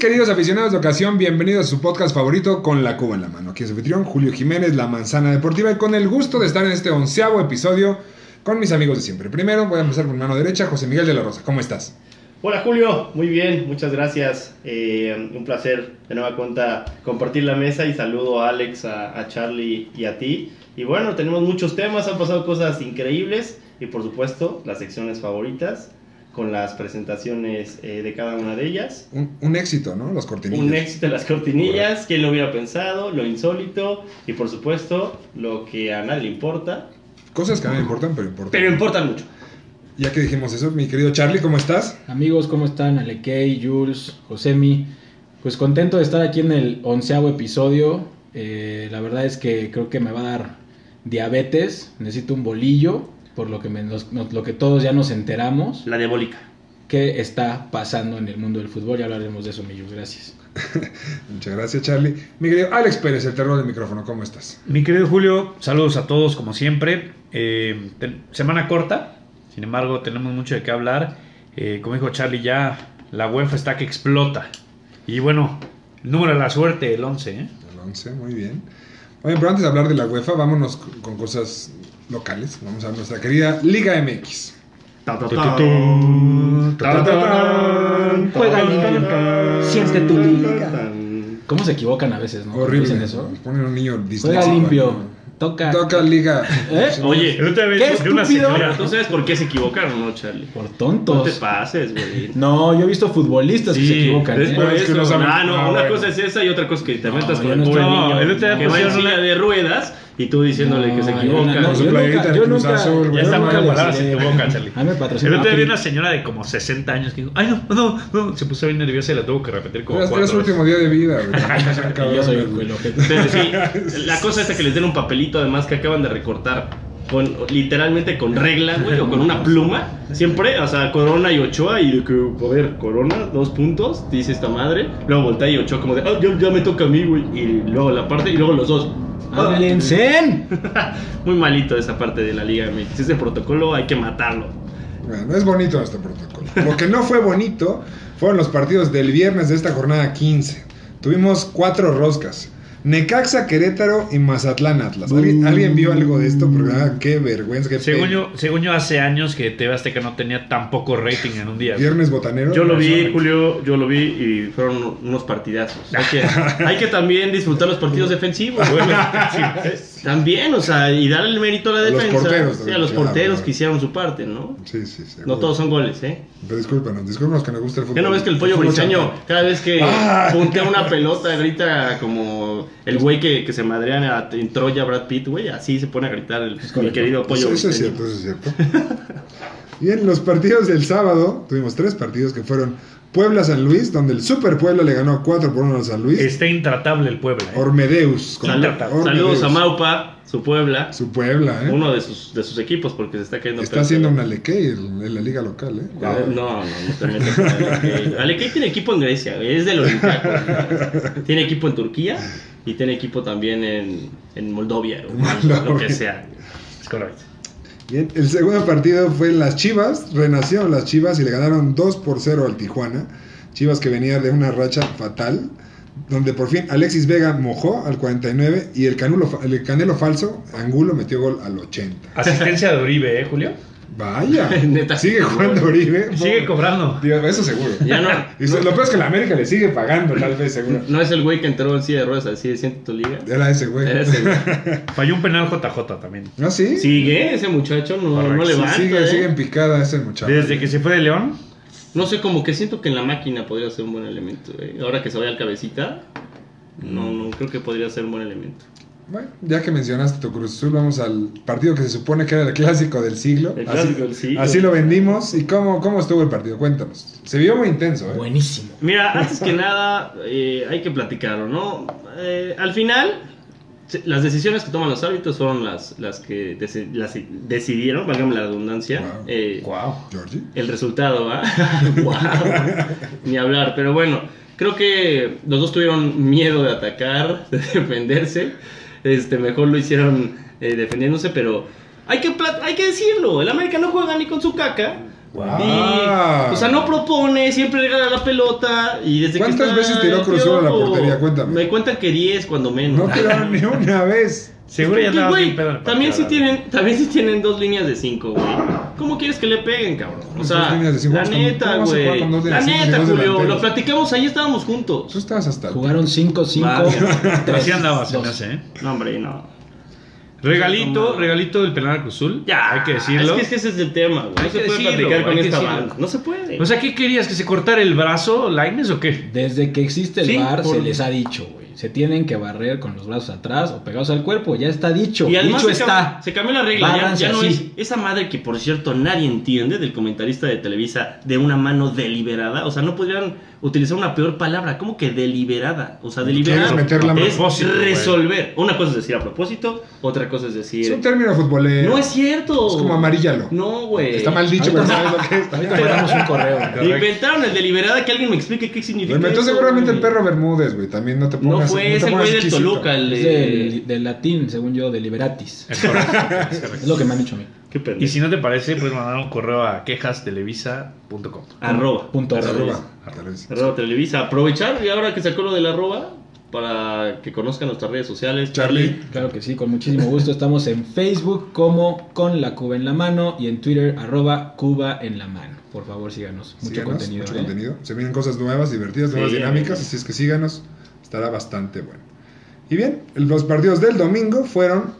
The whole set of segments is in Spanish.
Queridos aficionados de ocasión, bienvenidos a su podcast favorito con la Cuba en la mano. Aquí es anfitrión Julio Jiménez, La Manzana Deportiva, y con el gusto de estar en este onceavo episodio con mis amigos de siempre. Primero voy a empezar con mano derecha, José Miguel de la Rosa. ¿Cómo estás? Hola Julio, muy bien, muchas gracias. Eh, un placer de nueva cuenta compartir la mesa y saludo a Alex, a, a Charlie y a ti. Y bueno, tenemos muchos temas, han pasado cosas increíbles y por supuesto las secciones favoritas con las presentaciones eh, de cada una de ellas. Un, un éxito, ¿no? Los cortinillas. Un éxito de las cortinillas, quién lo hubiera pensado, lo insólito y por supuesto lo que a nadie le importa, Cosas que no me importan, pero importan. pero importan mucho. Ya que dijimos eso, mi querido Charlie, ¿cómo estás? Amigos, ¿cómo están? Alekei, Jules, Josemi. Pues contento de estar aquí en el onceavo episodio. Eh, la verdad es que creo que me va a dar diabetes. Necesito un bolillo, por lo que, me- nos- nos- lo que todos ya nos enteramos. La diabólica. ¿Qué está pasando en el mundo del fútbol? Ya hablaremos de eso, mi Jules. Gracias. Muchas gracias, Charlie. Mi querido Alex Pérez, el terror del micrófono, ¿cómo estás? Mi querido Julio, saludos a todos como siempre. Eh, semana corta, sin embargo tenemos mucho de qué hablar. Eh, como dijo Charlie, ya la UEFA está que explota. Y bueno, el número de la suerte, el 11. ¿eh? El 11, muy bien. Oye, pero antes de hablar de la UEFA, vámonos con cosas locales. Vamos a nuestra querida Liga MX. Ta, ta, Tu, ta. tu, tu. Ta, ta, ta. Juega. Siente tu liga. ¿Cómo se equivocan a veces, no? Horrible. Eso. Ponen un niño Juega limpio. Toca. Toca Liga. ¿Eh? Oye, El otro día ¿Qué de una señora. ¿tú sabes por qué se equivocaron, no, Charlie? Por No te tontos. pases, güey. No, yo he visto futbolistas que Sí, se equivocan. es ¿eh? por Es que eso. no Ah, no, Ah, una bueno. cosa es esa y otra cosa es que te No, metas con yo el no niño el otro día que va en pusieron una- de ruedas y tú diciéndole que se No, equivoca. no- su yo nunca- yo nunca- Azul, güey. Ya está les palabra, se equivoca, Charlie. A mí me patrocina otro día vi una señora de como 60 años que dijo, ay no, no, no, se puso bien nerviosa y la tuvo que repetir como Era, era su último día de vida, güey. Yo soy el, objeto. Pero sí, la cosa es que les den un papelito además que acaban de recortar con literalmente con regla, güey, o con una pluma. Siempre, o sea, Corona y Ochoa y de que, a ver, Corona, dos puntos, dice esta madre. Luego voltea y Ochoa como de, ah, ya, ya me toca a mí, güey. Y luego la parte y luego los dos. Ah, ¡Hablen! Muy malito esa parte de la Liga MX. Ese protocolo hay que matarlo. Bueno, es bonito nuestro protocolo. Lo que no fue bonito fueron los partidos del viernes de esta jornada 15. Tuvimos cuatro roscas. Necaxa, Querétaro y Mazatlán Atlas. ¿Alguien, ¿alguien vio algo de esto? Porque ah, qué vergüenza. Qué Según yo, según yo, hace años que TV Azteca no tenía tan poco rating en un día. Viernes botanero. Yo lo vi. Julio, yo lo vi y fueron unos partidazos. Hay que, hay que también disfrutar los partidos defensivos. güey. También, o sea, y darle el mérito a la A los defensa. porteros Sí, a los porteros que hicieron su parte, ¿no? Sí, sí, sí. No todos son goles, ¿eh? Pero discúlpanos, discúlpanos que nos gusta el fútbol. ¿Qué no ves que el pollo briseño, cada vez que Ah. puntea una pelota, grita como el güey que, que se madrean a- en Troya Brad Pitt, güey? Así se pone a gritar el, mi querido pollo Eso, es cierto, eso es cierto. y en los partidos del sábado, tuvimos tres partidos que fueron Puebla-San Luis, donde el Super Puebla le ganó 4 por 1 al San Luis. Está intratable el Puebla. ¿eh? Ormedeus. saludos a Maupa, su Puebla, Su Puebla, ¿eh? uno de sus, de sus equipos, porque se está cayendo Está haciendo una leque en, la liga local, ¿eh? No, no, no, no te metas con Alekei. Alekei tiene equipo en Grecia, es del Olympiacos. Tiene equipo en Turquía y tiene equipo también en, en Moldovia, o Moldovia. lo que sea. Es correcto. El segundo partido fue en las Chivas. Renacieron las Chivas y le ganaron 2 por 0 al Tijuana. Chivas que venía de una racha fatal. Donde por fin Alexis Vega mojó al 49 y el, canulo, el canelo falso, Angulo, metió gol al 80. Asistencia de Uribe, ¿eh, Julio? Vaya, Neta. sigue jugando Oribe. Sigue cobrando. Digo, eso seguro. Ya no, Y lo peor es que la América le sigue pagando, tal vez, seguro. no es el güey que entró en silla de ruedas a decir, siente tu liga. Era ese güey. Era ese güey. Falló un penal JJ también. ¿Ah, sí? Sigue ese muchacho, no, no Sí, levanta. sigue, ¿eh? sigue en picada ese muchacho. Desde que se fue de León, No sé, como que siento que en la máquina podría ser un buen elemento. ¿eh? Ahora que se vaya al cabecita, no, no creo que podría ser un buen elemento. Bueno, ya que mencionaste tu Cruz Azul, vamos al partido que se supone que era el clásico del siglo. El así, clásico del siglo. así lo vendimos. ¿Y cómo, cómo estuvo el partido? Cuéntanos. Se vio muy intenso, ¿eh? Buenísimo. Mira, antes que nada, eh, hay que platicarlo, ¿no? Eh, al final, las decisiones que toman los árbitros fueron las, las que deci- las decidieron, válgame la redundancia, Wow. eh, Wow. Georgie. el resultado, ¿va? Wow. Ni hablar, pero bueno, creo que los dos tuvieron miedo de atacar, de defenderse. Este, mejor lo hicieron eh, defendiéndose, pero hay que, hay que decirlo, el América no juega ni con su caca. Wow. Y, o sea, no propone, siempre regala la pelota y desde que ¿Cuántas está veces tiró el Cruz Azul a la portería? Cuéntame. Me cuentan que 10 cuando menos. No tiraron ni una vez. Seguro ya bien pedo también si tienen, también si tienen dos líneas de 5, güey. ¿Cómo quieres que le peguen, cabrón? O sea, cinco, la ¿cómo- neta, se güey. La cinco neta, Julio, delanteros? lo platicamos ahí, estábamos juntos. Tú estabas hasta. Jugaron 5-5. Vaya. Pero así andaba, se me dos. hace, ¿eh? No, hombre, no. Regalito, regalito del penal al Cruz Azul. Ya, Hay que decirlo. Es que, es que ese es el tema, güey. Hay No se que puede decirlo, platicar con hay esta banda. No se puede. O sea, ¿qué querías? ¿Que se cortara el brazo, Laines o qué? Desde que existe el Sí, bar por- se les ha dicho, güey. Se tienen que barrer con los brazos atrás o pegados al cuerpo. Ya está dicho. Y además dicho se, está. se cambió la regla, ya, Bárranse ya no así. es esa madre que por cierto nadie entiende del comentarista de Televisa de una mano deliberada, o sea, no podrían utilizar una peor palabra, como que deliberada, o sea, deliberada es güey. resolver. Una cosa es decir a propósito, otra cosa es decir Es un término futbolero. No es cierto. Es como amarillalo. No, güey. Está mal dicho, pero sabes lo que es. Ahorita mandamos un correo. güey. Inventaron el deliberada, que alguien me explique qué significa. Lo inventó seguramente el perro Bermúdez, güey. También no te No pongas. Fue, te es el güey del. Toluca, el Es de... del, del latín, según yo, deliberatis. Es correcto, es correcto. Es lo que me han dicho a mí. Qué. Y si no te parece, puedes mandar un correo a quejastelevisa.com. Arroba. Punto Arroba. arroba. Arroba Televisa. Aprovechar y ahora que sacó lo del arroba para que conozcan nuestras redes sociales. Charlie. Claro que sí, con muchísimo gusto. Estamos en Facebook como con la Cuba en la mano y en Twitter arroba Cuba en la mano. Por favor, síganos. Mucho Síganos, contenido. mucho ¿eh? contenido. Se vienen cosas nuevas, divertidas, nuevas Sí, dinámicas. Así es que síganos. Estará bastante bueno. Y bien, los partidos del domingo fueron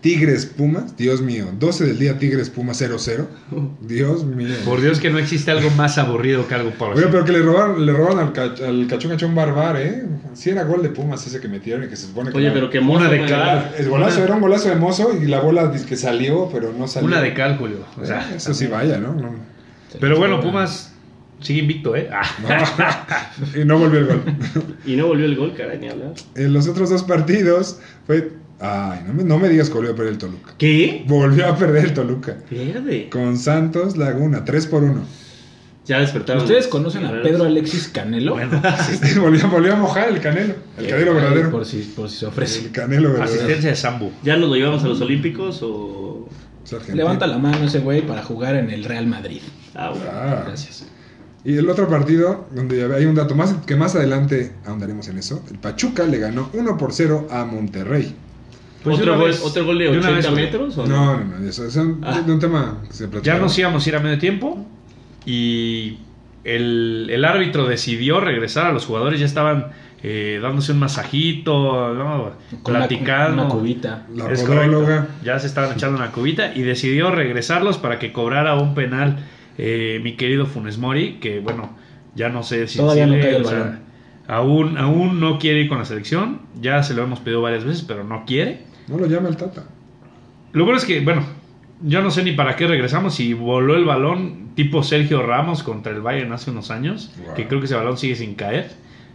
Tigres Pumas. Dios mío. 12 del día Tigres Pumas 0-0. Dios mío. Por Dios que no existe algo más aburrido que algo por Oye, pero que le robaron, le robaron al, ca- al cachón cachón barbar, ¿eh? Sí era gol de Pumas ese que metieron y que se supone que Oye, pero que Una mozo de fue cada- ganar. El golazo Una- era un golazo de mozo y la bola que salió, pero no salió. Una de cálculo. O sea, Eh, Eso sí vaya, ¿no? No. Pero bueno, Pumas sigue invicto, ¿eh? Ah. y no volvió el gol. Y no volvió el gol, caray, ni hablar. En los otros dos partidos fue. Ay, no me, no me digas que volvió a perder el Toluca. ¿Qué? Volvió a perder el Toluca. Verde. Con Santos Laguna, 3 por 1. Ya despertaron. ¿Ustedes conocen a. Pedro Alexis Canelo? Bueno, volvió, volvió a mojar el canelo. El canelo Ahí, verdadero. Por si, por si se ofrece. El canelo verdadero. asistencia de Sambu. ¿Ya nos lo llevamos a los Olímpicos o.? Levanta la mano ese güey para jugar en el Real Madrid. Ah, bueno. Ah. Gracias. Y el otro partido, donde hay un dato más que más adelante ahondaremos en eso. El Pachuca le ganó 1 por 0 a Monterrey. Pues ¿Otro, gol, vez- ¿Otro gol de de una 80 vez- metros? ¿o No, no, no, eso es un, Ah. un tema que se Ya platicaba. nos íbamos a ir a medio tiempo y el, el árbitro decidió regresar a los jugadores. Ya estaban eh, dándose un masajito, ¿no? Platicando. Una, cubita. La Es podóloga. correcto. Ya se estaban echando una cubita y decidió regresarlos para que cobrara un penal eh, mi querido Funes Mori, que bueno, ya no sé si Todavía no cae el o sea, balón. aún, aún no quiere ir con la selección, ya se lo hemos pedido varias veces, pero no quiere. No lo llama el Tata. Lo bueno es que, bueno, yo no sé ni para qué regresamos, si voló el balón tipo Sergio Ramos contra el Bayern hace unos años, Wow. que creo que ese balón sigue sin caer,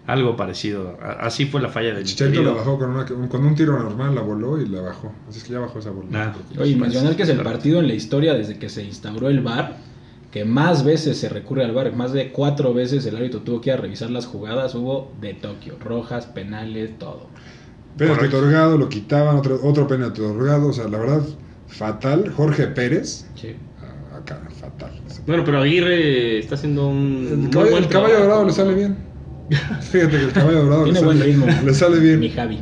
algo parecido, así fue la falla del Chicharito la bajó con, una, con un tiro normal, la voló y la bajó. Así es que ya bajó esa bola. Ah. Preocupes. Oye, mencionar que es el partido en la historia desde que se instauró el VAR que más veces se recurre al VAR, más de cuatro veces el árbitro tuvo que ir a revisar las jugadas, hubo de Tokio, rojas, penales, todo. Penalti otorgado, lo quitaban, otro, otro penalti otorgado. O sea, la verdad, fatal. Jorge Pérez, Sí. ah, acá, fatal. Bueno, pero Aguirre está haciendo un. El muy caballo, buen el caballo dorado le sale bien. Fíjate que el caballo dorado le Tiene sale, buen ritmo. le sale Mi bien. Javi.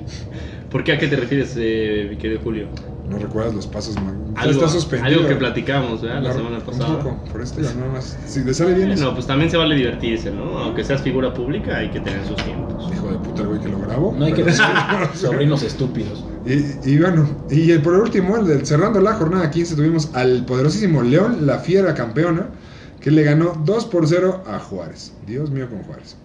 ¿Por qué a qué te refieres, eh, mi querido Julio? No recuerdas los pasos, man. Algo, está suspendido. algo que platicamos ¿verdad? la La- semana un pasada. poco, por esto ya nada más. Si le sale bien, Bueno, pues también se vale divertirse, ¿no? Aunque seas figura pública, hay que tener sus tiempos. hijo de puta el güey que lo grabó. No hay que decir sobrinos estúpidos. Y, y bueno, y el, por último, el del- cerrando la jornada 15, tuvimos al poderosísimo León, la fiera campeona, que le ganó 2 por 0 a Juárez. Dios mío con Juárez.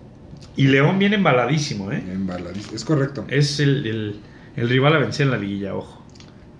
Y León viene embaladísimo, ¿eh? En Baladís. Es correcto. Es el, el- el rival a vencer en la liguilla, ojo.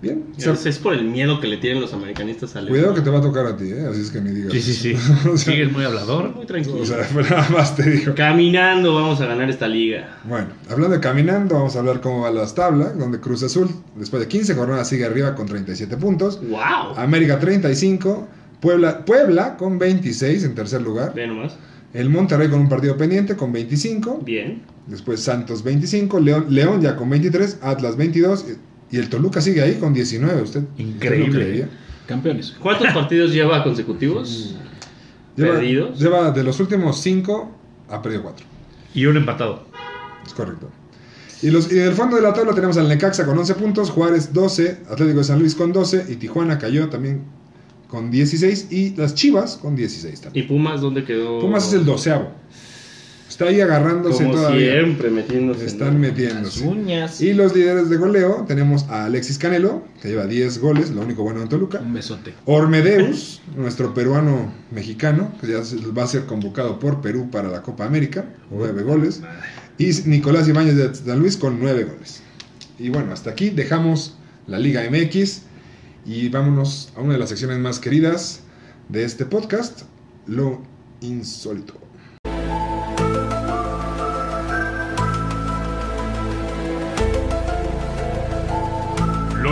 Bien. Es, es por el miedo que le tienen los americanistas al Cuidado que te va a tocar a ti, ¿eh? Así es que ni digas. Sí, sí, sí. O sea, Sigues muy hablador. Muy tranquilo. o sea, nada más te digo. Caminando vamos a ganar esta liga. Bueno, hablando de caminando, vamos a hablar cómo va las tablas, donde Cruz Azul, después de 15 jornadas, sigue arriba con 37 puntos. ¡Wow! América 35, Puebla, Puebla con 26 en tercer lugar. Ve nomás. El Monterrey con un partido pendiente con 25. Bien. Después Santos 25, León, León ya con 23, Atlas 22 y el Toluca sigue ahí con 19. ¿Usted Increíble. Campeones. ¿Cuántos partidos lleva consecutivos? Lleva, ¿Perdidos? lleva de los últimos 5 ha perdido 4. Y un empatado. Es correcto. Y, los, y del fondo de la tabla tenemos al Necaxa con 11 puntos, Juárez 12, Atlético de San Luis con 12 y Tijuana cayó también con 16 y las Chivas con 16 también. ¿Y Pumas dónde quedó? Pumas es el doceavo. Está ahí agarrándose Como todavía. siempre, metiéndose. Están metiéndose. Las uñas. Y los líderes de goleo tenemos a Alexis Canelo, que lleva 10 goles, lo único bueno en Toluca. Un besote. Ormedeus, nuestro peruano mexicano, que ya va a ser convocado por Perú para la Copa América, 9 goles. Y Nicolás Ibáñez de San Luis con 9 goles. Y bueno, hasta aquí dejamos la Liga MX y vámonos a una de las secciones más queridas de este podcast, lo insólito.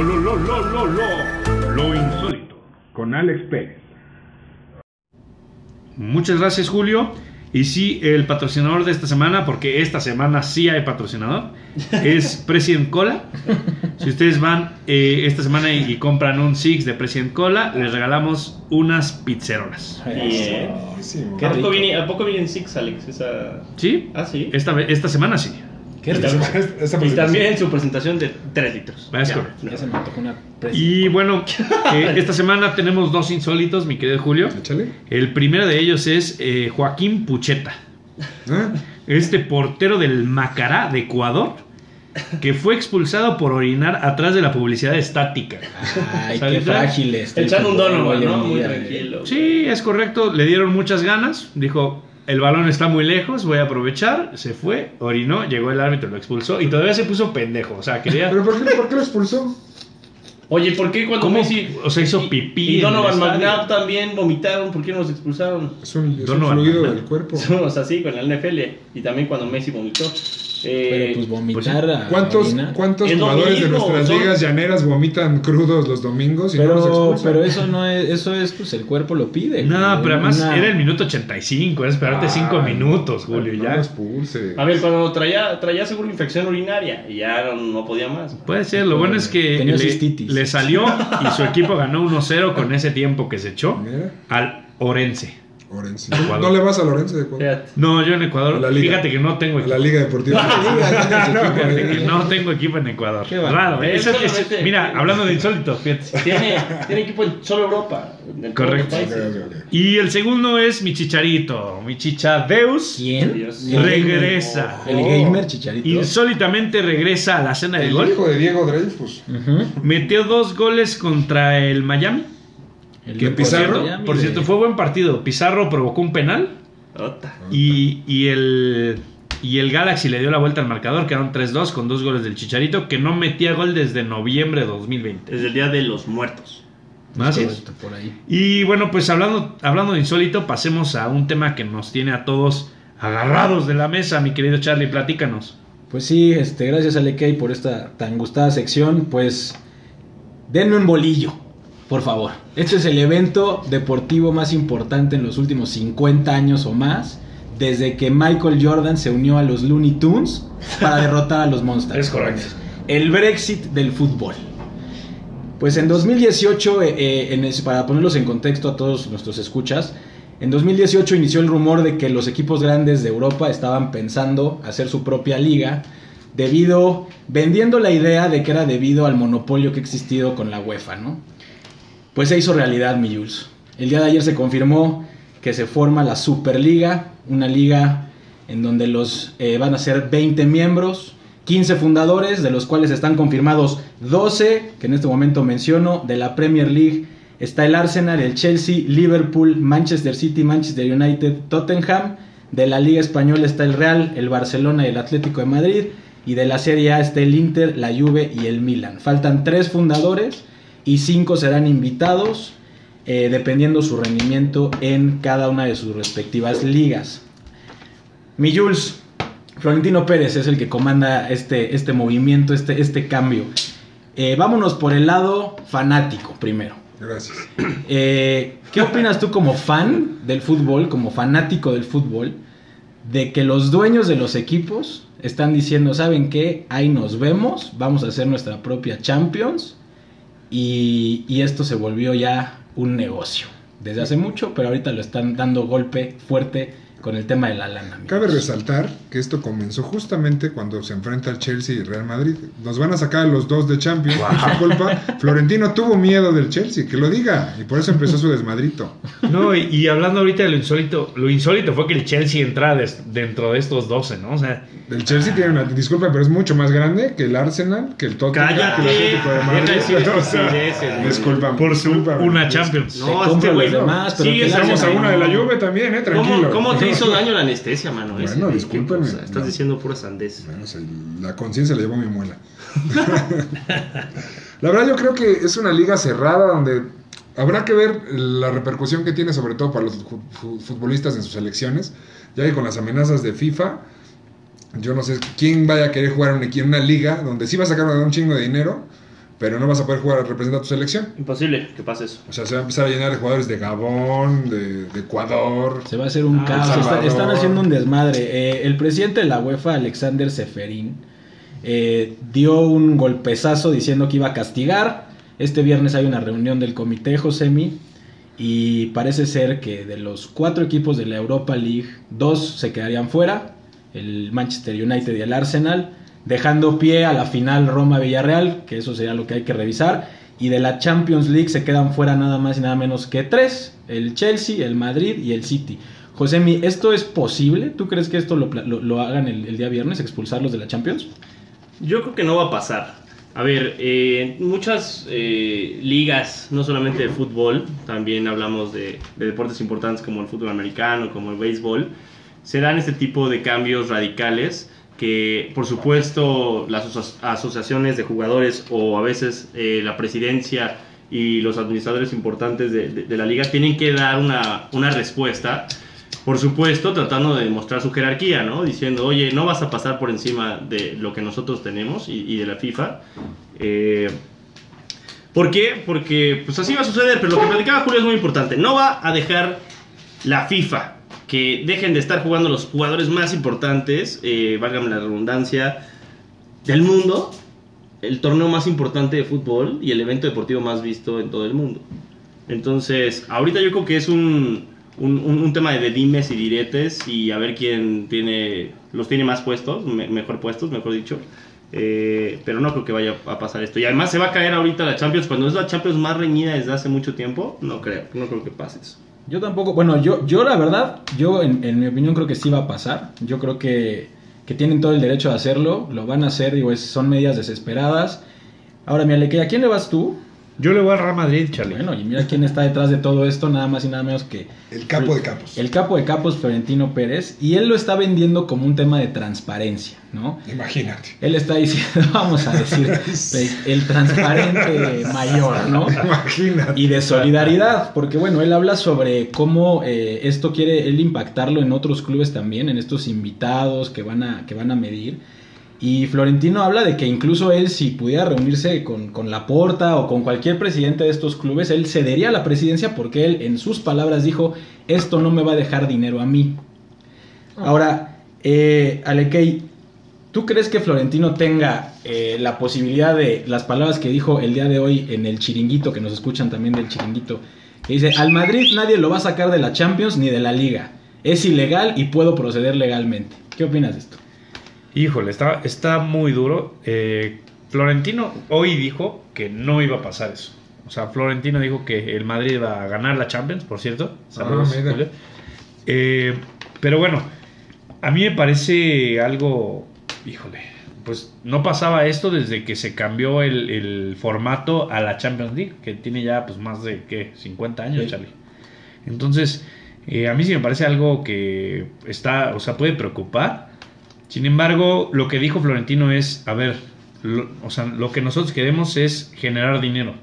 Lo, lo, lo, lo, lo, lo, lo insólito. Con Alex Pérez. Muchas gracias, Julio. Y sí, el patrocinador de esta semana, porque esta semana sí hay patrocinador, es President Cola. Si ustedes van eh, esta semana y, y compran un Six de President Cola, les regalamos unas pizzeronas. ¿A poco, viene, ¿A poco viene en Six, Alex? Esa... ¿Sí? Ah, sí. Esta, esta semana sí. Qué Y rico. también- Esta y presentación. también su presentación de 3 litros. Es Ya. correcto. Ya se me antojó una presa. Y bueno, eh, esta semana tenemos dos insólitos, mi querido Julio. Échale. El primero de ellos es eh, Joaquín Pucheta. ¿Ah? este portero del Macará de Ecuador que fue expulsado por orinar atrás de la publicidad estática. Ay, qué frágil está el Echando un en ¿no? Muy tranquilo. Sí, es correcto, le dieron muchas ganas, dijo, el balón está muy lejos, voy a aprovechar, se fue, orinó, llegó el árbitro, lo expulsó y todavía se puso pendejo, o sea, quería... ¿Pero por qué, por qué lo expulsó? Oye, ¿por qué cuando ¿Cómo? Messi... O sea, hizo y- pipí Y, en Donovan. McNabb también vomitaron, ¿por qué no los expulsaron? Es un, es un Donovan, fluido del cuerpo. O sea, sí, con el NFL. Y también cuando Messi vomitó. Eh, Pero pues vomitar a ¿Cuántos, cuántos jugadores de nuestras son- ligas llaneras vomitan crudos los domingos y no los Pero, expulsan? pero eso no es, eso es, pues el cuerpo lo pide. No, güey. pero además Una- era el minuto 85, era esperarte 5 Ay, minutos, Julio, no ya. expulse. A ver, cuando traía, traía seguro infección urinaria y ya no, no podía más. Puede ser, lo bueno es que le, salió y su equipo ganó 1-0 con ese tiempo que se echó Mira, al Orense. Orense. ¿No le vas a Lorenzo de Ecuador? Fíjate. No, yo en Ecuador, la liga. fíjate que no tengo A equipo. la Liga Deportiva. Fíjate que no tengo equipo en Ecuador. Qué bárbaro. Raro, ¿eh? Eso- eso- solamente- mira, hablando de insólito, fíjate. Tiene, tiene equipo en solo Europa. en Correcto. los Ok, países. ok, ok. Y el segundo es mi chicharito, mi chichadeus. ¿Quién? Dios. El Regresa. gamer- El gamer chicharito. Insólitamente regresa a la cena del El gol. hijo de Diego Dreyfus. Ujú. Metió dos goles contra el Miami. El Que por Pizarro, cierto, por de- cierto, fue buen partido. Pizarro provocó un penal. Ota. Y, y el, y el Galaxy le dio la vuelta al marcador, quedaron 3-2 con dos goles del Chicharito, que no metía gol desde noviembre de 2020. Desde el día de los muertos. Así es. Por ahí. Y bueno, pues hablando, hablando de insólito, pasemos a un tema que nos tiene a todos agarrados de la mesa, mi querido Charlie, platícanos. Pues sí, este, gracias a Lekey por esta tan gustada sección. Pues denme un bolillo, por favor. Este es el evento deportivo más importante en los últimos 50 años o más, desde que Michael Jordan se unió a los Looney Tunes para derrotar a los Monsters. Es correcto. El Brexit del fútbol. Pues en 2018, eh, eh, en para ponerlos en contexto a todos nuestros escuchas, en 2018 inició el rumor de que los equipos grandes de Europa estaban pensando hacer su propia liga, debido, vendiendo la idea de que era debido al monopolio que ha existido con la UEFA, ¿no? Pues se hizo realidad, mi Jules. El día de ayer se confirmó que se forma la Superliga, una liga en donde los eh, van a ser 20 miembros, 15 fundadores, de los cuales están confirmados 12, que en este momento menciono, de la Premier League. Está el Arsenal, el Chelsea, Liverpool, Manchester City, Manchester United, Tottenham. De la Liga Española está el Real, el Barcelona y el Atlético de Madrid. Y de la Serie A está el Inter, la Juve y el Milan. Faltan tres fundadores y cinco serán invitados, eh, dependiendo su rendimiento en cada una de sus respectivas ligas. Mi Jules, Florentino Pérez es el que comanda este, este movimiento, este, este cambio. Eh, vámonos por el lado fanático primero. Gracias. Eh, ¿Qué opinas tú como fan del fútbol, como fanático del fútbol, de que los dueños de los equipos están diciendo, ¿saben qué? Ahí nos vemos, vamos a hacer nuestra propia Champions y, esto se volvió ya un negocio. Desde hace mucho, pero ahorita lo están dando golpe fuerte con el tema de la lana. amigos. Cabe resaltar que esto comenzó justamente cuando se enfrenta el Chelsea y Real Madrid. Nos van a sacar a los dos de Champions por su culpa. Florentino tuvo miedo del Chelsea, que lo diga, y por eso empezó su desmadrito. No, y, y hablando ahorita de lo insólito, lo insólito fue que el Chelsea entrara des- dentro de estos 12, ¿no? O sea, El Chelsea tiene una disculpa, pero es mucho más grande que el Arsenal, que el Tottenham, Cállate, que el Atlético de Madrid. O sea, disculpa, por su una Champions. No, este güey demás, pero la Estamos a una de la Juve también, eh, tranquilo. ¿Cómo, cómo te hizo daño la anestesia, mano? Bueno. O sea, estás No. diciendo pura sandez. Bueno, se- la conciencia la llevó mi muela. la verdad yo creo que es una liga cerrada donde habrá que ver la repercusión que tiene sobre todo para los fu- fu- futbolistas en sus elecciones, ya que con las amenazas de FIFA, yo no sé quién vaya a querer jugar en una, liga donde sí vas a sacar un chingo de dinero, pero no vas a poder jugar a representar a tu selección. Imposible que pase eso. O sea, se va a empezar a llenar de jugadores de Gabón, de, de Ecuador. Se va a hacer un Ah, caos. Está- están haciendo un desmadre. Eh, el presidente de la UEFA, Alexander Seferín, eh, dio un golpezazo diciendo que iba a castigar. Este viernes hay una reunión del comité Josemi. Y parece ser que de los cuatro equipos de la Europa League, dos se quedarían fuera: el Manchester United y el Arsenal, dejando pie a la final Roma-Villarreal, que eso sería lo que hay que revisar. Y de la Champions League se quedan fuera nada más y nada menos que tres: el Chelsea, el Madrid y el City. Josemi, ¿esto es posible? ¿Tú crees que esto lo, lo- hagan el, el día viernes, expulsarlos de la Champions? Yo creo que no va a pasar. A ver, eh, muchas eh, ligas, no solamente de fútbol, también hablamos de, de deportes importantes como el fútbol americano, como el béisbol, se dan este tipo de cambios radicales que, por supuesto, las aso- asociaciones de jugadores o a veces eh, la presidencia y los administradores importantes de, la liga tienen que dar una, una respuesta por supuesto, tratando de demostrar su jerarquía, ¿no? Diciendo, oye, no vas a pasar por encima de lo que nosotros tenemos y, y de la FIFA. Eh, ¿Por qué? Porque pues así va a suceder, pero lo que platicaba Julio es muy importante. No va a dejar la FIFA que dejen de estar jugando los jugadores más importantes, eh, válgame la redundancia, del mundo, el torneo más importante de fútbol y el evento deportivo más visto en todo el mundo. Entonces, ahorita yo creo que es un, un, tema de dimes y diretes y a ver quién tiene los tiene más puestos, me- mejor puestos, mejor dicho. Eh, pero no creo que vaya a pasar esto. Y además se va a caer ahorita la Champions cuando es la Champions más reñida desde hace mucho tiempo. No creo, no creo que pase. Yo tampoco, bueno, yo, yo la verdad, yo en, mi opinión creo que sí va a pasar. Yo creo que, que tienen todo el derecho de hacerlo, lo van a hacer, digo, es- son medidas desesperadas. Ahora, mi Aleque, ¿a quién le vas tú? Yo le voy al Real Madrid, Charlie. Bueno, y mira quién está detrás de todo esto, nada más y nada menos que El capo de capos. el capo de capos Florentino Pérez, y él lo está vendiendo como un tema de transparencia, ¿no? Imagínate. Él está diciendo, vamos a decir, el transparente mayor, ¿no? Imagínate. y de solidaridad, porque bueno, él habla sobre cómo eh, esto quiere él impactarlo en otros clubes también, en estos invitados que van a, que van a medir. Y Florentino habla de que incluso él, si pudiera reunirse con, con Laporta o con cualquier presidente de estos clubes, él cedería la presidencia porque él, en sus palabras, dijo: Esto no me va a dejar dinero a mí. Ahora, eh, Alekei, ¿tú crees que Florentino tenga eh, la posibilidad de las palabras que dijo el día de hoy en el chiringuito, que nos escuchan también del chiringuito, que dice, al Madrid nadie lo va a sacar de la Champions ni de la liga, es ilegal y puedo proceder legalmente? ¿Qué opinas de esto? Híjole, está, está muy duro. Eh, Florentino hoy dijo que no iba a pasar eso. O sea, Florentino dijo que el Madrid iba a ganar la Champions, por cierto. Saludos, Ah. Eh, pero bueno, a mí me parece algo, híjole, pues no pasaba esto desde que se cambió el, el formato a la Champions League, que tiene ya pues más de, ¿qué? 50 años, Sí. Charlie. Entonces, eh, a mí sí me parece algo que está, o sea, puede preocupar Sin embargo, lo que dijo Florentino es, a ver, lo, o sea, lo que nosotros queremos es generar dinero.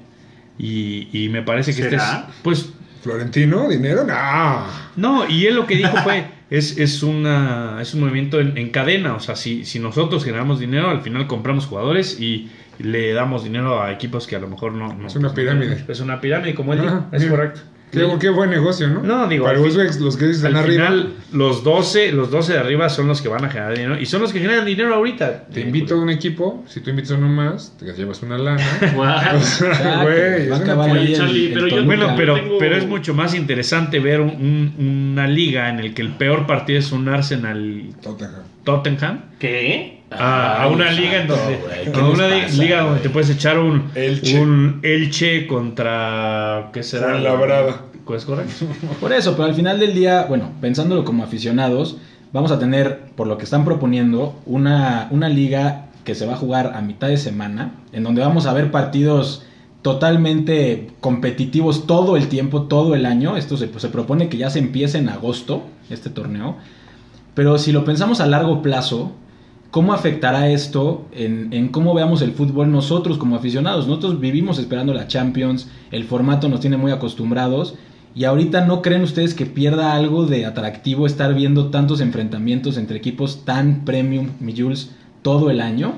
Y, y me parece que ¿Será? este es, pues, ¿Florentino? ¿Dinero? No. no, y él lo que dijo fue, es, es, una, es un movimiento en, en cadena, o sea, si, si nosotros generamos dinero, al final compramos jugadores y le damos dinero a equipos que a lo mejor no... no Es una pirámide. Es una pirámide, como él Ah, dijo, es mira. correcto. Qué, qué buen negocio, ¿no? No, digo, Para fin- que- los que están Al arriba. final, los 12, los 12 de arriba son los que van a generar dinero y son los que generan dinero ahorita. Te invito a un equipo, si tú invitas a uno más, te llevas una lana. Bueno, pero, tengo- pero es mucho más interesante ver un- un- una liga en el que el peor partido es un Arsenal Tottenham. Tottenham ¿Qué? a, a una Ay, liga en donde güey, ¿qué a una pasa, liga donde te puedes echar un Elche. un Elche contra qué será Fuenlabrada. pues correcto Por eso, pero al final del día, bueno, pensándolo como aficionados, vamos a tener, por lo que están proponiendo, una, una liga que se va a jugar a mitad de semana, en donde vamos a ver partidos totalmente competitivos todo el tiempo, todo el año. Esto se, se propone que ya se empiece en agosto, este torneo. Pero si lo pensamos a largo plazo, ¿cómo afectará esto en, en cómo veamos el fútbol nosotros como aficionados? Nosotros vivimos esperando la Champions, el formato nos tiene muy acostumbrados. Y ahorita no creen ustedes que pierda algo de atractivo estar viendo tantos enfrentamientos entre equipos tan premium, mi Jules, todo el año.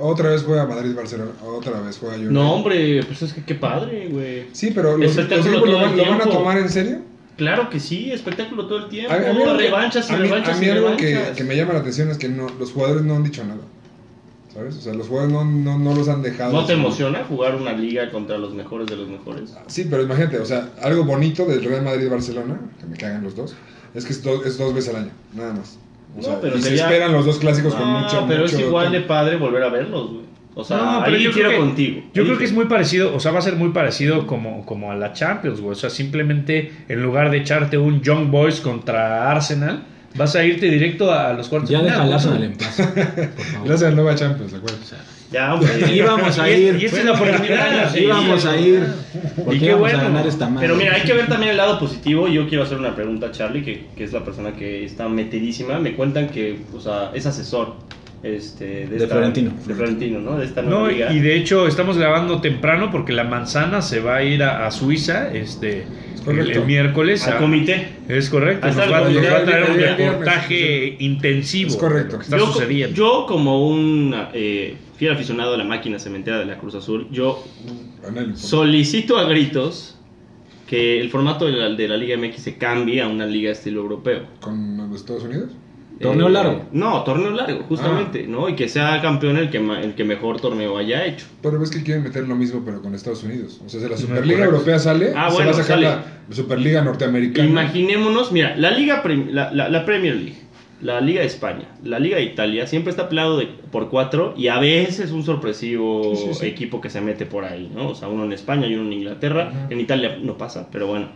Otra vez juega Madrid-Barcelona. Otra vez juega United. No, hombre, pues es que qué padre, güey. Sí, pero los, los Espectáculo equipos lo, van- el lo van a tomar en serio. Claro que sí, espectáculo todo el tiempo. A, a mí algo que- revanchas y a mí- revanchas a mí y algo que, revanchas. que me llama la atención es que no, los jugadores no han dicho nada. ¿Sabes? O sea, los jugadores no, no, no los han dejado. ¿No te emociona jugar una liga contra los mejores de los mejores? Sí, pero imagínate, o sea, algo bonito del Real Madrid-Barcelona, que me cagan los dos, es que es, do- es dos veces al año, nada más. O No, sea, pero y se esperan los dos clásicos con No, mucho pero es igual de padre volver a verlos, güey. O sea, No, pero ahí yo que- contigo. Yo Ahí creo que es muy parecido, o sea, va a ser muy parecido como, como a la Champions, güey. O sea, simplemente en lugar de echarte un Young Boys contra Arsenal, vas a irte directo a los cuartos. Ya de deja final, al Arsenal en paz. Gracias a la nueva Champions, ¿de acuerdo? Ya, hombre. Íbamos a Y- ir. y esta es la oportunidad. Sí, íbamos a ir. Porque Y qué bueno. a ganar esta madre. Pero mira, hay que ver también el lado positivo. Yo quiero hacer una pregunta a Charlie, que, que es la persona que está metidísima. Me cuentan que, o sea, es asesor este, de, De Florentino. De Florentino, ¿no? De esta nueva No, liga. y de hecho estamos grabando temprano porque la manzana se va a ir a, a Suiza este el, el miércoles. Al a- comité. Es correcto, nos va, el nos va a comité. traer un El reportaje intensivo Es correcto. de lo que está yo, sucediendo. yo, como un eh, fiel aficionado de la máquina cementera de la Cruz Azul, yo solicito a gritos que el formato de la, de la Liga MX se cambie a una liga estilo europeo. ¿Con los Estados Unidos? Torneo Eh, largo. No, torneo largo, justamente, ¿no? Y que sea campeón el que, ma- el que mejor torneo haya hecho. Pero ves que quieren meter lo mismo, pero con Estados Unidos. O sea, si la Superliga. Europea sale, Ah, se bueno, va a sacar sale. la Superliga Norteamericana. Imaginémonos, mira, la Liga Prem- la, la- la Premier League, la Liga de España, la Liga de Italia siempre está peleado de, por cuatro y a veces un sorpresivo Sí, sí, sí. equipo que se mete por ahí, ¿no? O sea, uno en España y uno en Inglaterra. Ajá. En Italia no pasa, pero bueno.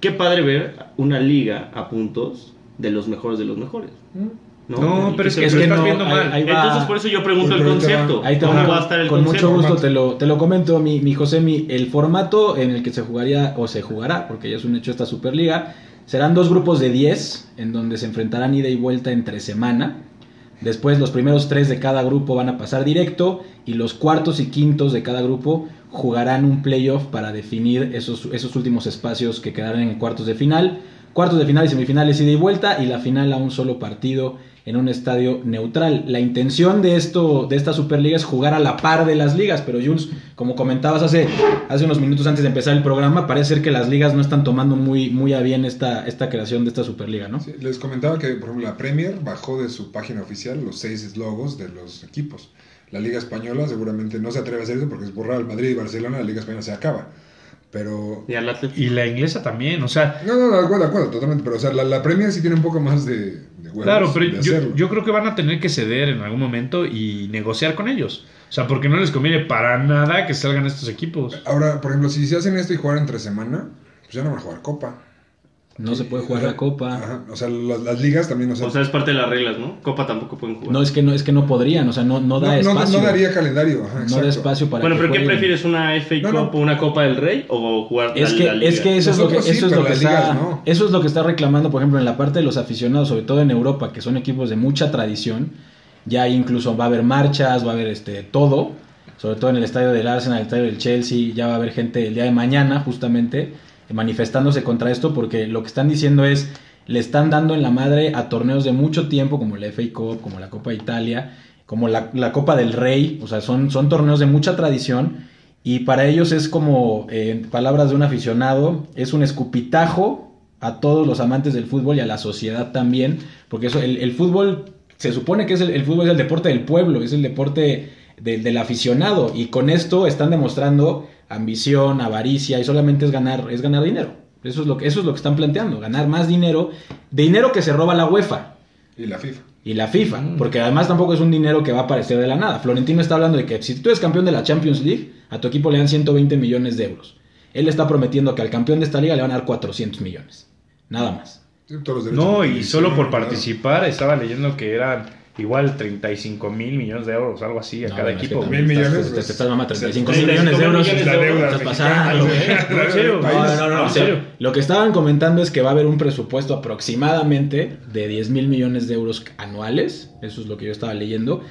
Qué padre ver una liga a puntos de los mejores de los mejores. ¿Mm? No, pero es que Es que estás no, viendo mal. ahí va. Entonces por eso yo pregunto el concepto. Ahí te ¿Cómo va. va a estar el Con concepto? mucho gusto te lo, te lo comento, mi, mi Josemi. El formato en el que se jugaría, o se jugará, porque ya es un hecho esta Superliga, serán dos grupos de 10, en donde se enfrentarán ida y vuelta entre semana. Después los primeros tres de cada grupo van a pasar directo y los cuartos y quintos de cada grupo jugarán un playoff para definir esos, esos últimos espacios que quedarán en cuartos de final. Cuartos de final y semifinales ida y vuelta y la final a un solo partido en un estadio neutral. La intención de esto, de esta Superliga es jugar a la par de las ligas, pero Jules, como comentabas hace, hace unos minutos antes de empezar el programa, parece ser que las ligas no están tomando muy, muy a bien esta, esta creación de esta Superliga, ¿no? Sí, les comentaba que, por ejemplo, la Premier bajó de su página oficial los seis logos de los equipos. La Liga Española seguramente no se atreve a hacer eso porque es borrar al Madrid y Barcelona, la Liga Española se acaba. Pero. Y la inglesa también, o sea, No, no, no, de acuerdo, de acuerdo, totalmente. Pero, o sea, la, la Premier sí tiene un poco más de huevos claro, pero de yo, yo creo que van a tener que ceder en algún momento y negociar con ellos. O sea, porque no les conviene para nada que salgan estos equipos. Ahora, por ejemplo, si se hacen esto y jugar entre semana, pues ya no van a jugar Copa. No se puede jugar O sea, la Copa. Ajá, o sea, las, las ligas también, o sea, O sea, es parte de las reglas, ¿no? Copa tampoco pueden jugar. No es que no es que no podrían, o sea, no, no da no- espacio. no daría calendario. Ajá, no da espacio para bueno, que pero ¿qué prefieres? ¿Una FA. Cup o una Copa del Rey o jugar Es la, que, la liga? es que eso es lo que, sí, eso es lo que está, ligas no. eso es lo que está reclamando, por ejemplo, en la parte de los aficionados, sobre todo en Europa, que son equipos de mucha tradición, Ya incluso va a haber marchas, va a haber este todo, sobre todo en el estadio del Arsenal, el estadio del Chelsea, ya va a haber gente el día de mañana justamente manifestándose contra esto porque lo que están diciendo es le están dando en la madre a torneos de mucho tiempo como la FA Cup, como la Copa de Italia, como la, la Copa del Rey, o sea, son, son torneos de mucha tradición y para ellos es como, eh, en palabras de un aficionado, es un escupitajo a todos los amantes del fútbol y a la sociedad también, porque eso, el, el fútbol se supone que es el, fútbol es el deporte del pueblo, es el deporte de, del aficionado y con esto están demostrando ambición, avaricia y solamente es ganar, es ganar dinero. Eso es, lo que, eso es lo que están planteando, ganar más dinero, dinero que se roba la UEFA. Y la FIFA. Y la FIFA, porque además tampoco es un dinero que va a aparecer de la nada. Florentino está hablando de que si tú eres campeón de la Champions League, a tu equipo le dan 120 millones de euros. Él está prometiendo que al campeón de esta liga le van a dar 400 millones. Nada más. No, y solo por participar, estaba leyendo que eran igual 35 mil millones de euros, algo así a No, cada equipo. Mil estás- millones, Te, te pues, estás mamando 35 sí, mil millones de euros. No, No, no. Lo que estaban comentando es que va a haber un presupuesto aproximadamente de 10 mil millones de euros anuales. Eso es lo que yo estaba leyendo.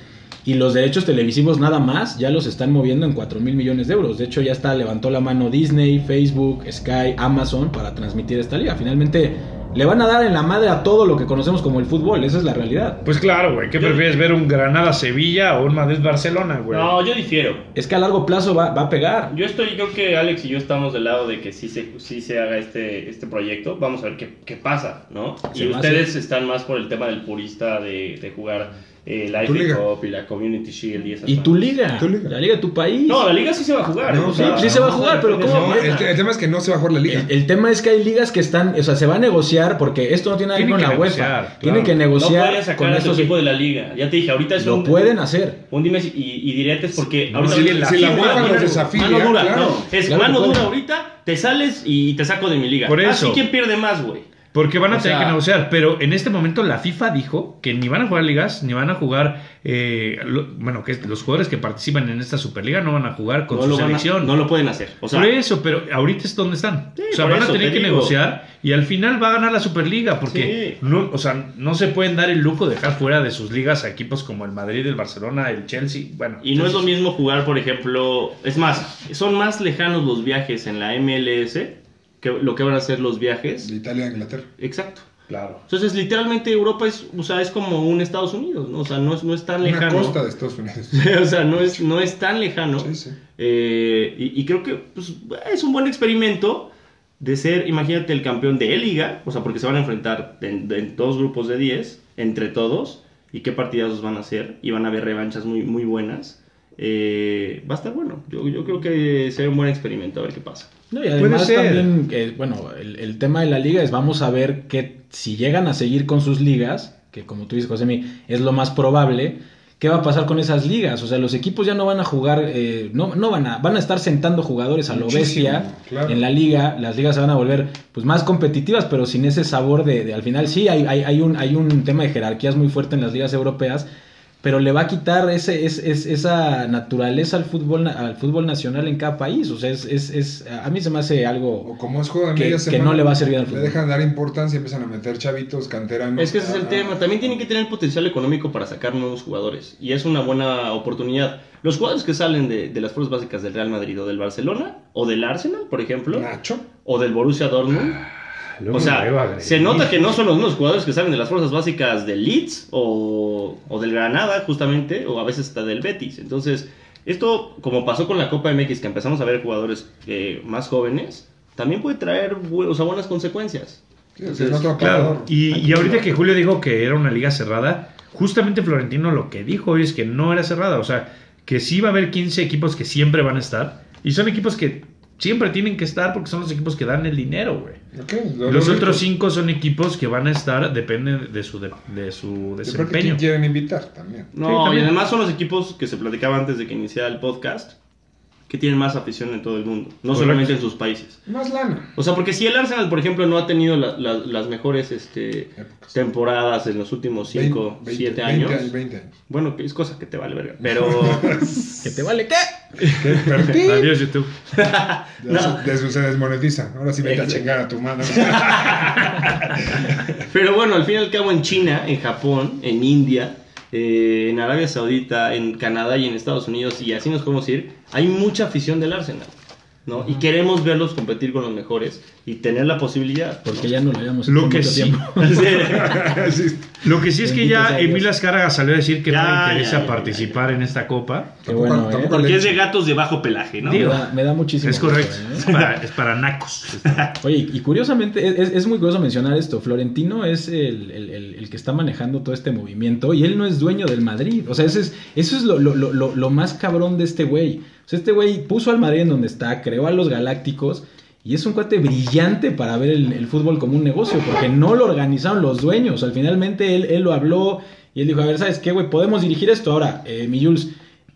Y los derechos televisivos nada más ya los están moviendo en 4 mil millones de euros. De hecho, ya está, levantó la mano Disney, Facebook, Sky, Amazon para transmitir esta liga. Finalmente, le van a dar en la madre a todo lo que conocemos como el fútbol. Esa es la realidad. Pues claro, güey. ¿Qué Yo- prefieres ver un Granada-Sevilla o un Madrid-Barcelona, güey? No, yo difiero. Es que a largo plazo va, va a pegar. Yo estoy, creo que Alex y yo estamos del lado de que sí se, sí se haga este, este proyecto. Vamos a ver qué, qué pasa, ¿no? Se y ustedes están más por el tema del purista de, de jugar eh, liga. FA Cup y la Community Shield y esas Y tu liga, Tu liga. la liga de tu país. No, la liga sí se va a jugar. No, o sea, sí, sí se va a jugar, pero no, ¿cómo? No, el, te- el tema es que no se va a jugar la liga. El, el tema es que hay ligas que están, o sea, se va a negociar porque esto no tiene nada que ver con la que UEFA. negociar, Tienen claro. que No negociar pueden sacar con a estos equipo de la liga. Ya te dije, ahorita es Lo un, pueden hacer. un dimes y, y diretes porque No, ahorita si- la si la FIFA UEFA desafilia, mano dura, claro. no, es Claro mano dura ahorita, te sales y te saco de mi liga. Por eso. Así quién pierde más, güey. Porque van a O tener sea- que negociar, pero en este momento la FIFA dijo que ni van a jugar ligas, ni van a jugar, eh, lo- bueno, que los jugadores que participan en esta Superliga no van a jugar con no su lo van a- selección. no lo pueden hacer. O sea, por eso, pero ahorita es donde están. Sí, o sea, van a tener te que digo. negociar y al final va a ganar la Superliga porque Sí. no, o sea, no se pueden dar el lujo de dejar fuera de sus ligas a equipos como el Madrid, el Barcelona, el Chelsea, bueno. Y no es lo mismo jugar, por ejemplo, es más, son más lejanos los viajes en la MLS que lo que van a ser los viajes. De Italia a Inglaterra. Exacto. Claro. Entonces, literalmente Europa es, o sea, es como un Estados Unidos, ¿no? O sea, no es, no es tan Una lejano. costa de Estados Unidos. o sea, no es, no es tan lejano. Sí, sí. Eh, y, y creo que pues, es un buen experimento de ser, imagínate, el campeón de liga, o sea, porque se van a enfrentar en, en dos grupos de 10, entre todos, y qué partidazos van a hacer, y van a haber revanchas muy, muy buenas. Eh, va a estar bueno. Yo, yo creo que será un buen experimento, a ver qué pasa. No, y además ser. también, eh, bueno, el, el tema de la liga es vamos a ver que si llegan a seguir con sus ligas, que como tú dices, Josemi, es lo más probable, ¿qué va a pasar con esas ligas? O sea, los equipos ya no van a jugar, eh, no, no van a, van a estar sentando jugadores a lo bestia claro. en la liga, las ligas se van a volver pues más competitivas, pero sin ese sabor de, de- al final sí hay, hay, hay un, hay un tema de jerarquías muy fuerte en las ligas europeas, pero le va a quitar ese, es, es- esa naturaleza al fútbol, al fútbol nacional en cada país. O sea, es, es, es- a mí se me hace O algo... como es juego de Que- no le va a servir al Le fútbol. dejan dar importancia y empiezan a meter chavitos, canteranos. Es que ese es el Ah, tema. También tienen que tener potencial económico para sacar nuevos jugadores. Y es una buena oportunidad. Los jugadores que salen de, de las fuerzas básicas del Real Madrid o del Barcelona o del Arsenal, por ejemplo, Nacho. o del Borussia Dortmund. Luego O sea, se nota que no son los mismos jugadores que salen de las fuerzas básicas del Leeds o, o del Granada, justamente, o a veces hasta del Betis. Entonces, esto, como pasó con la Copa MX, que empezamos a ver jugadores eh, más jóvenes, también puede traer o sea, buenas consecuencias. Sí, es Entonces, otro Claro, y ahorita que Julio dijo que era una liga cerrada, justamente Florentino lo que dijo hoy es que no era cerrada, o sea, que sí va a haber 15 equipos que siempre van a estar, y son equipos que siempre tienen que estar porque son los equipos que dan el dinero, güey. Ok, lo- Los lo- otros cinco son equipos que van a estar, dependen de su, de, de su Depende de desempeño. quién quieren invitar también. No, Sí, y también. además son los equipos que se platicaba antes de que iniciara el podcast, que tienen más afición en todo el mundo, no Correcto. solamente en sus países. Más lana. O sea, porque si el Arsenal, por ejemplo, no ha tenido la- la- las mejores este, Épocas. temporadas en los últimos 5, 20, 7 20, años, 20 años. bueno, que es cosa que te vale verga. Pero, ¿Que te vale qué? Adiós, YouTube. Ya se- se, se desmonetiza. Ahora sí vete a chingar a tu mano. pero bueno, al fin y al cabo en China, en Japón, en India, eh, en Arabia Saudita, en Canadá y en Estados Unidos, y así nos podemos ir, hay mucha afición del Arsenal. ¿No? Y queremos verlos competir con los mejores y tener la posibilidad. Porque ya no lo habíamos Lo hecho que mucho sí. tiempo. Sí. Lo que sí es que ya. Emil Azcárraga salió a decir que no le interesa ya, ya, participar en esta copa. Qué bueno, ¿eh? Porque es de gatos de bajo pelaje, ¿no? Me Digo, da, me da muchísimo Es gusto, correcto. ¿eh? Es para, es para nacos. Oye, y curiosamente, es, es muy curioso mencionar esto. Florentino es el, el- el- el que está manejando todo este movimiento y él no es dueño del Madrid. O sea, ese es, eso es lo- lo- lo- lo más cabrón de este güey. Este güey puso al Madrid en donde está, creó a los Galácticos y es un cuate brillante para ver el, fútbol como un negocio, porque no lo organizaron los dueños. Al finalmente él, él lo habló y él dijo, a ver, ¿sabes qué, güey? Podemos dirigir esto. Ahora, eh, mi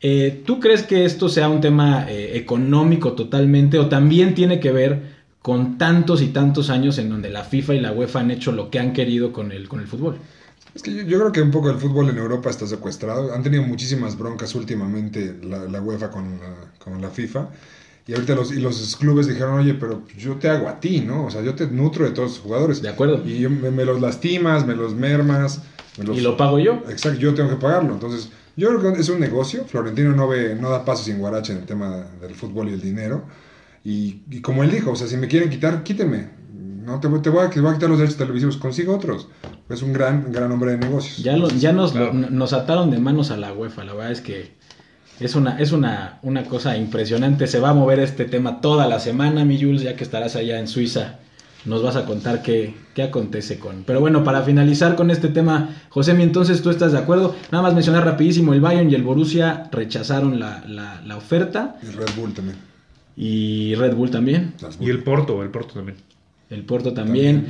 eh, ¿tú crees que esto sea un tema eh, económico totalmente o también tiene que ver con tantos y tantos años en donde la FIFA y la UEFA han hecho lo que han querido con el, con el fútbol? Es que yo, yo creo que un poco el fútbol en Europa está secuestrado. Han tenido muchísimas broncas últimamente la, la UEFA con la, con la FIFA. Y ahorita los, y los clubes dijeron, oye, pero yo te hago a ti, ¿no? O sea, yo te nutro de todos los jugadores. De acuerdo. Y yo- me, me los lastimas, me los mermas. me los- Y lo pago yo. Exacto, yo tengo que pagarlo. Entonces, yo creo que es un negocio. Florentino no ve, no da paso sin guarache en el tema del fútbol y el dinero. Y, y como él dijo, o sea, si me quieren quitar, quíteme. No te, voy- te voy a, te voy a quitar los derechos televisivos, consigo otros. Es un gran, gran hombre de negocios. Ya, lo- ya nos, Claro. lo- nos ataron de manos a la UEFA. La verdad es que es una, es una, una cosa impresionante. Se va a mover este tema toda la semana, mi Jules, ya que estarás allá en Suiza. Nos vas a contar qué, qué acontece con. Pero bueno, para finalizar con este tema, José, mi entonces tú estás de acuerdo. Nada más mencionar rapidísimo: el Bayern y el Borussia rechazaron la, la- la oferta. Y Red Bull también. Y Red Bull también. Y el Porto, el Porto también. El Porto también.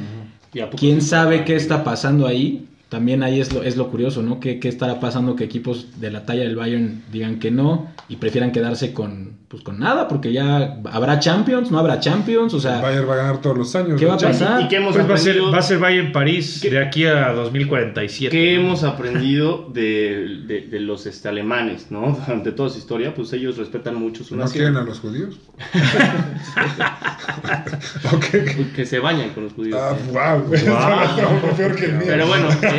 ¿Y a poco ¿Quién sabe qué está pasando ahí? También ahí es lo, es lo curioso, ¿no? ¿Qué, qué estará pasando que equipos de la talla del Bayern digan que no y prefieran quedarse con, pues, con nada? Porque ya habrá Champions, no habrá Champions, o El sea, Bayern va a ganar todos los años. ¿Qué va a pasar? ¿Y qué hemos Pues va a ser, aprendido? va a ser Bayern París ¿Qué? de aquí a 2047. ¿Qué hemos aprendido de, de- de los este, alemanes, ¿no? Durante toda su historia, pues ellos respetan mucho su ¿No nación. quieren a los judíos? Ok. Que se bañan con los judíos. Ah, wow. Está peor que el mío. Pero bueno, eh,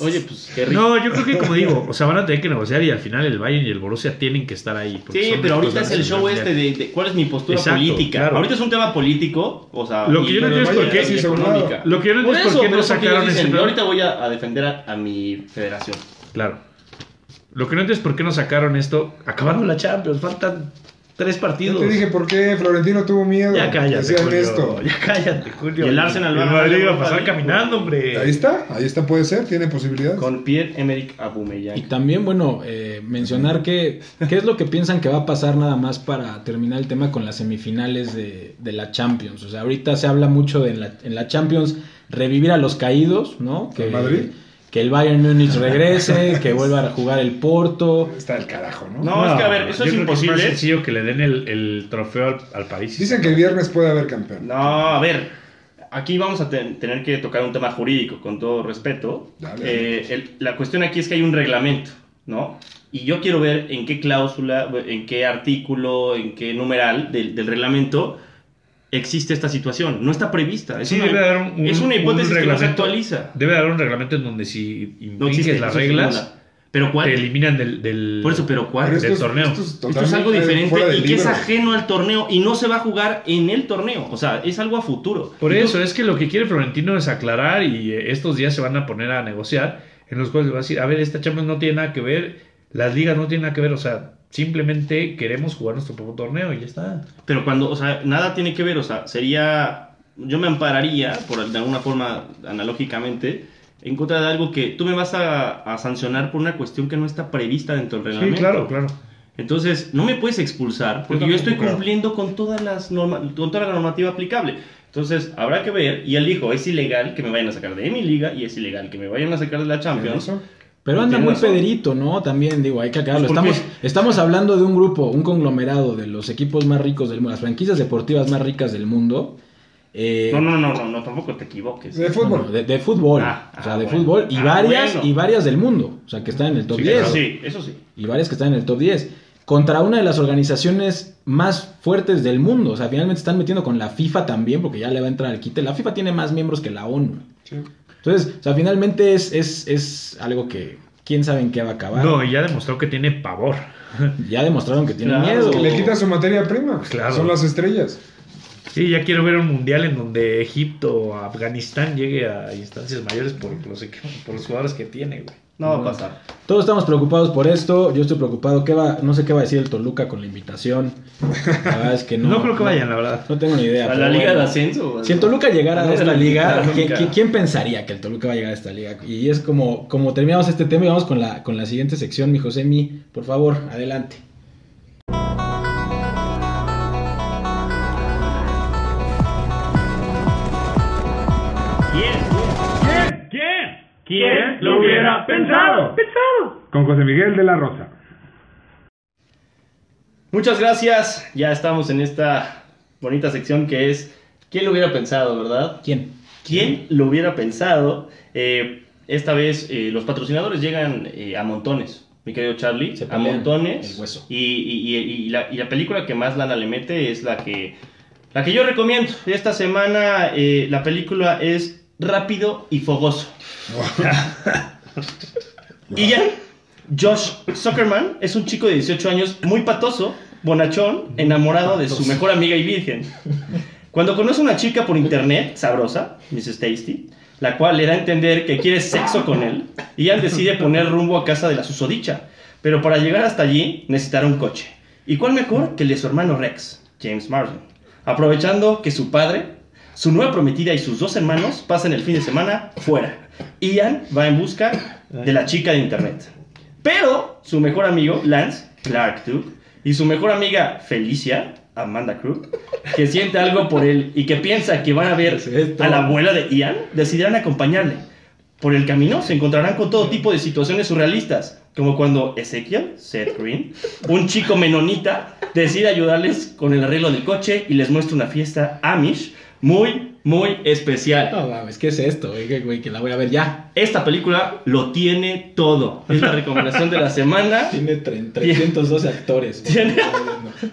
oye, pues qué rico. No, yo creo que como digo, o sea, van a tener que negociar y al final el Bayern y el Borussia tienen que estar ahí. Sí, pero ahorita es el show este de, de cuál es mi postura Exacto, política. claro. Ahorita es un tema político, o sea, Lo que yo no entiendo es por qué- sí, económica. Lo que yo no entiendo es por qué no es sacaron ese "Yo ahorita voy a, a defender a, a mi federación. Claro. Lo que no entiendo es por qué no sacaron esto acabando la Champions. Faltan tres Yo partidos. te dije por qué Florentino tuvo miedo. Ya cállate, Julio. esto. Ya cállate, Julio. Y el Arsenal va a Madrid va a pasar caminando, hombre. Ahí está, ahí está, puede ser, tiene posibilidades. Con Pierre-Emerick Aubameyang. y también, bueno, eh, mencionar que, qué es lo que piensan que va a pasar nada más para terminar el tema con las semifinales de, de la Champions. O sea, ahorita se habla mucho de en la, en la Champions revivir a los caídos, ¿no? Que, ¿El Madrid? Que el Bayern Múnich regrese, que vuelva a jugar el Porto. Está del carajo, ¿no? No, es que a ver, eso yo es creo que imposible. más sencillo que le den el, el trofeo al, al París. Dicen que el viernes puede haber campeón. No, a ver, aquí vamos a ten- tener que tocar un tema jurídico, con todo respeto. Dale. Eh, el- la cuestión aquí es que hay un reglamento, ¿no? Y yo quiero ver en qué cláusula, en qué artículo, en qué numeral del, del reglamento existe esta situación. No está prevista. Es, Sí, una, debe haber un, un- es una un hipótesis que no se actualiza. Debe haber un reglamento en donde si No infringes existe las reglas. Pero ¿cuál? te eliminan del, del- Por eso, pero ¿cuál? Pero del es- torneo. Esto es, Esto es algo diferente y que es ajeno al torneo y no se va a jugar en el torneo. O sea, es algo a futuro. Por eso, es que lo que quiere Florentino es aclarar y eh, estos días se van a poner a negociar en los cuales va a decir, a ver, esta Champions no tiene nada que ver, las ligas no tienen nada que ver, o sea, simplemente queremos jugar nuestro propio torneo y ya está. Pero cuando, o sea, nada tiene que ver, o sea, sería, yo me ampararía, por de alguna forma, analógicamente, en contra de algo que tú me vas a, a sancionar por una cuestión que no está prevista dentro del Sí, reglamento. claro, claro. Entonces, no me puedes expulsar porque yo, estoy cumpliendo con todas las norma- con toda la normativa aplicable. Entonces, habrá que ver, y él dijo, es ilegal que me vayan a sacar de mi liga y es ilegal que me vayan a sacar de la Champions. Eso. Pero anda muy razón. pederito, ¿no? También, digo, hay que aclararlo. Pues, ¿por Estamos, estamos hablando de un grupo, un conglomerado de los equipos más ricos del mundo, las franquicias deportivas más ricas del mundo. Eh, No, no, no, no, no, tampoco te equivoques. De fútbol. no, de, de fútbol. Ah, o sea, ah, de bueno. fútbol. Y Ah, varias, bueno. y varias del mundo. O sea, que están en el top Sí, 10. Eso sí, eso sí. Y varias que están en el top 10. Contra una de las organizaciones más fuertes del mundo. O sea, finalmente están metiendo con la FIFA también, porque ya le va a entrar al quite. La FIFA tiene más miembros que la ONU. Sí. Entonces, o sea, finalmente es, es, es algo que, quién sabe en qué va a acabar. No, y ya demostró que tiene pavor. Ya demostraron que tiene Claro. miedo. Que le quita su materia prima. Claro. Son las estrellas. Sí, ya quiero ver un mundial en donde Egipto o Afganistán llegue a instancias mayores por los, equipos- por los jugadores que tiene, güey. No va a pasar. Todos estamos preocupados por esto. Yo estoy preocupado. ¿Qué va? No sé qué va a decir el Toluca con la invitación. La verdad es que no. No, creo que vayan, la verdad. No tengo ni idea. ¿A la Liga bueno. de Ascenso? Si el Toluca llegara a esta la liga, nunca. ¿quién, quién- quién pensaría que el Toluca va a llegar a esta liga? Y es como, como terminamos este tema y vamos con la, con la siguiente sección, mi Josemi. Por favor, adelante. ¿Quién? ¿Quién lo hubiera pensado? Pensado. Con José Miguel de la Rosa. Muchas gracias. Ya estamos en esta bonita sección que es ¿Quién lo hubiera pensado, verdad? ¿Quién? ¿Quién lo hubiera pensado? Eh, esta vez eh, los patrocinadores llegan eh, a montones, mi querido Charlie, Se a montones. el hueso. Y, y- y- y la, y la película que más lana le mete es la que, la que yo recomiendo. Esta semana eh, la película es Rápido y Fogoso. Y ya, Josh Zuckerman es un chico de 18 años muy patoso, bonachón, enamorado de su mejor amiga y virgen. Cuando conoce a una chica por internet, sabrosa, Mrs. Tasty, la cual le da a entender que quiere sexo con él, y él decide poner rumbo a casa de la susodicha. Pero para llegar hasta allí necesitará un coche. ¿Y cuál mejor que el de su hermano Rex, James Marsden? Aprovechando que su padre, su nueva prometida y sus dos hermanos pasan el fin de semana fuera. Ian va en busca de la chica de internet. Pero su mejor amigo, Lance, Clark Duke, y su mejor amiga, Felicia, Amanda Crook, que siente algo por él y que piensa que van a ver a la abuela de Ian, decidirán acompañarle. Por el camino se encontrarán con todo tipo de situaciones surrealistas, como cuando Ezekiel, Seth Green, un chico menonita, decide ayudarles con el arreglo del coche y les muestra una fiesta Amish muy, muy especial. No mames, ¿qué es esto? güey? Que, güey, que la voy a ver ya. Esta película lo tiene todo. Es la recomendación de la semana. Tiene tre- 312 actores. Tiene-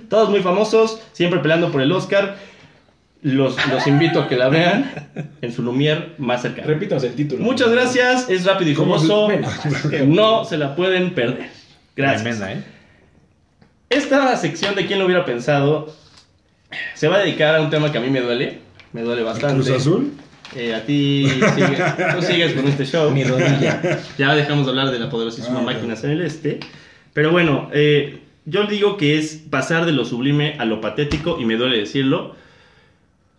Todos muy famosos, siempre peleando por el Oscar. Los, los invito a que la vean en su Lumière más cercano. Repítanos el título. Muchas gracias, es rápido y ¿Cómo se- famoso. No se la pueden perder. Gracias. Tremenda, ¿eh? Esta sección de quién lo hubiera pensado se va a dedicar a un tema que a mí me duele. Me duele bastante. Cruz Azul. Eh, a ti, sigue- tú sigues con este show. Mi rodilla. Ya dejamos de hablar de la poderosísima Ah, máquina en el este. Pero bueno, eh, yo digo que es pasar de lo sublime a lo patético, y me duele decirlo.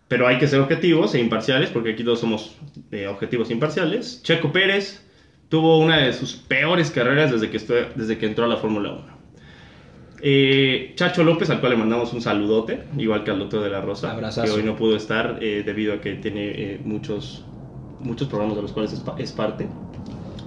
Pero hay que ser objetivos e imparciales, porque aquí todos somos eh, objetivos e imparciales. Checo Pérez tuvo una de sus peores carreras desde que, desde que entró a la Fórmula 1. Eh, Chacho López, al cual le mandamos un saludote, igual que al doctor de la Rosa, Abrazazo. que hoy no pudo estar eh, debido a que tiene eh, muchos, muchos programas de los cuales es, pa- es parte.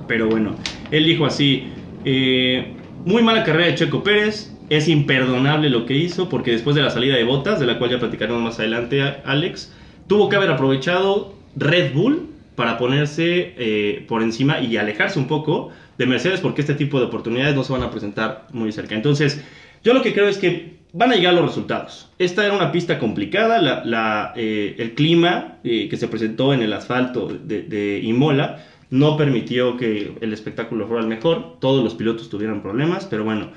Pero bueno, él dijo así, eh, muy mala carrera de Checo Pérez, es imperdonable lo que hizo porque después de la salida de botas, de la cual ya platicaremos más adelante, Alex, tuvo que haber aprovechado Red Bull para ponerse eh, por encima y alejarse un poco de Mercedes porque este tipo de oportunidades no se van a presentar muy cerca. Entonces, yo lo que creo es que van a llegar los resultados. Esta era una pista complicada, la- la, eh, el clima eh, que se presentó en el asfalto de, de Imola no permitió que el espectáculo fuera el mejor, todos los pilotos tuvieron problemas, pero bueno,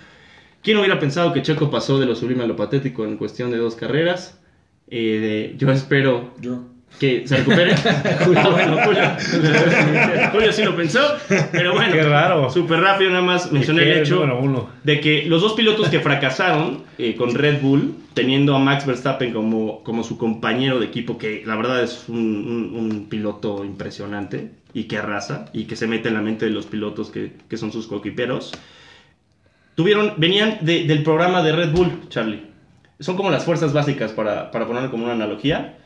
¿quién hubiera pensado que Checo pasó de lo sublime a lo patético en cuestión de dos carreras? Eh, yo espero Yo. Que se recupere. Julio, bueno, Julio, Julio sí lo pensó, pero bueno, Qué raro. súper rápido nada más mencioné el hecho uno. de que los dos pilotos que fracasaron eh, con Red Bull, teniendo a Max Verstappen como, como su compañero de equipo, que la verdad es un, un- un piloto impresionante y que arrasa y que se mete en la mente de los pilotos que, que son sus coquiperos, tuvieron, venían de- del programa de Red Bull, Charlie. Son como las fuerzas básicas, para, para ponerlo como una analogía,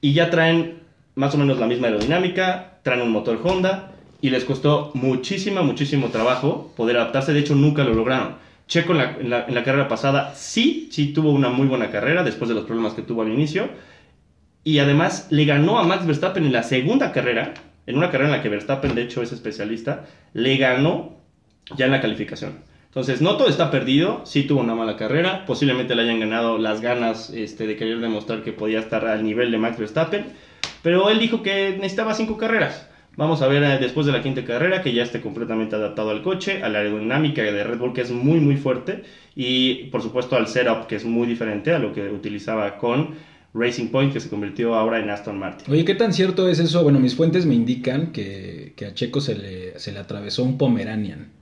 y ya traen más o menos la misma aerodinámica, traen un motor Honda, y les costó muchísimo, muchísimo trabajo poder adaptarse, de hecho nunca lo lograron. Checo en la, en la- en la carrera pasada sí, sí tuvo una muy buena carrera después de los problemas que tuvo al inicio, y además le ganó a Max Verstappen en la segunda carrera, en una carrera en la que Verstappen de hecho es especialista, le ganó ya en la calificación. Entonces, no todo está perdido, sí tuvo una mala carrera, posiblemente le hayan ganado las ganas este, de querer demostrar que podía estar al nivel de Max Verstappen, pero él dijo que necesitaba cinco carreras Vamos a ver eh, después de la quinta carrera que ya esté completamente adaptado al coche, a la aerodinámica de Red Bull que es muy muy fuerte y por supuesto al setup que es muy diferente a lo que utilizaba con Racing Point que se convirtió ahora en Aston Martin. Oye, ¿qué tan cierto es eso? Bueno, mis fuentes me indican que, a Checo se le atravesó un Pomeranian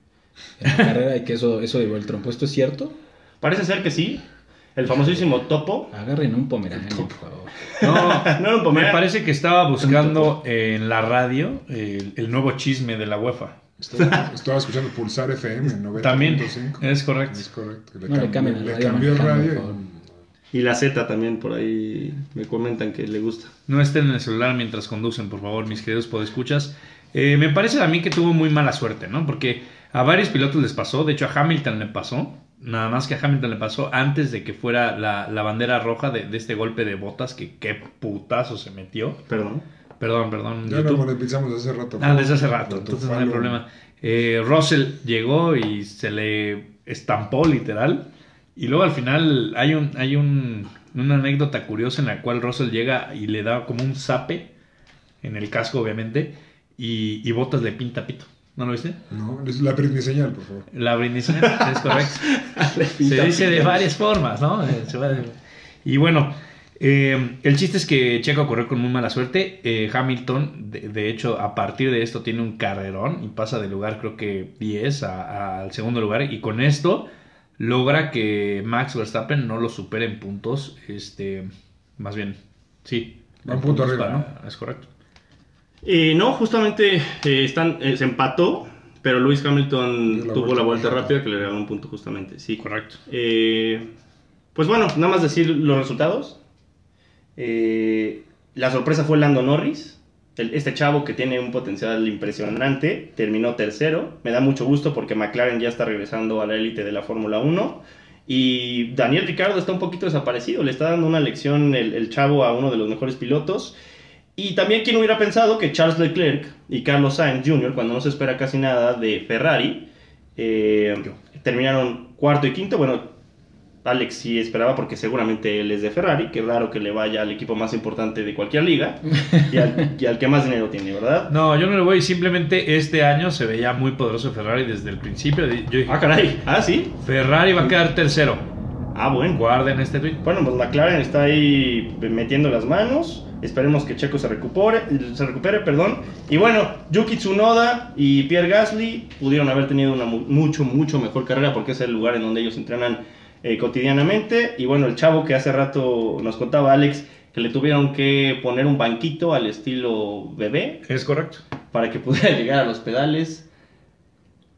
en la carrera y que eso, eso llevó el trompo. ¿Esto es cierto? Parece ser que sí. El famosísimo Topo. Agarren un Pomeranian, por favor. No, No era un me Pomeranian. parece que estaba buscando en la radio el, el nuevo chisme de la UEFA. Estaba, estaba escuchando Pulsar FM en 90.5. También, es correcto. Es correcto. No le cambien el le radio cambió el radio. Y la Z también por ahí me comentan que le gusta. No estén en el celular mientras conducen, por favor, mis queridos podescuchas. Eh, me parece a mí que tuvo muy mala suerte, ¿no? Porque a varios pilotos les pasó, de hecho a Hamilton le pasó, nada más que a Hamilton le pasó antes de que fuera la, la bandera roja de, de este golpe de botas, que qué putazo se metió. Perdón. Perdón, perdón. Ya lo monetizamos hace rato. Ah, desde hace rato, entonces no hay problema. Eh, Russell llegó y se le estampó literal. Y luego al final hay un hay un, una anécdota curiosa en la cual Russell llega y le da como un zape en el casco, obviamente, y, y Botas le pinta pito. ¿No lo viste? No, es la Britney señal, por favor. La brindis es correcto. Se dice de varias formas, ¿no? Eh, Y bueno, eh, el chiste es que Checo corrió con muy mala suerte. Eh, Hamilton, de, de hecho, a partir de esto tiene un carrerón y pasa de lugar, creo que 10 a- a- al segundo lugar. Y con esto logra que Max Verstappen no lo supere en puntos. Este, más bien, sí. Un punto arriba, para- Es correcto. Eh, no, justamente eh, están, eh, se empató, pero Lewis Hamilton la tuvo vuelta la vuelta rápida. rápida que le regaló un punto justamente. Sí, Correcto. Eh, pues bueno, nada más decir los resultados. Eh, la sorpresa fue Lando Norris. El- este chavo que tiene un potencial impresionante terminó tercero. Me da mucho gusto porque McLaren ya está regresando a la élite de la Fórmula 1. Y Daniel Ricardo está un poquito desaparecido. Le está dando una lección el, el chavo a uno de los mejores pilotos. Y también, ¿quién hubiera pensado que Charles Leclerc y Carlos Sainz Jr., cuando no se espera casi nada de Ferrari, eh, terminaron cuarto y quinto? Bueno, Alex sí esperaba porque seguramente él es de Ferrari, que raro que le vaya al equipo más importante de cualquier liga y al, y al que más dinero tiene, ¿verdad? No, yo no le voy. Simplemente este año se veía muy poderoso Ferrari desde el principio. Yo dije, Ah, caray, ah, sí. Ferrari va a quedar tercero. Ah, bueno. Guarden este tweet. Bueno, pues McLaren está ahí metiendo las manos. Esperemos que Checo se recupere, se recupere, perdón. Y bueno, Yuki Tsunoda y Pierre Gasly pudieron haber tenido una mu- mucho, mucho mejor carrera porque es el lugar en donde ellos entrenan eh, cotidianamente. Y bueno, el chavo que hace rato nos contaba Alex que le tuvieron que poner un banquito al estilo bebé Es correcto. para que pudiera llegar a los pedales.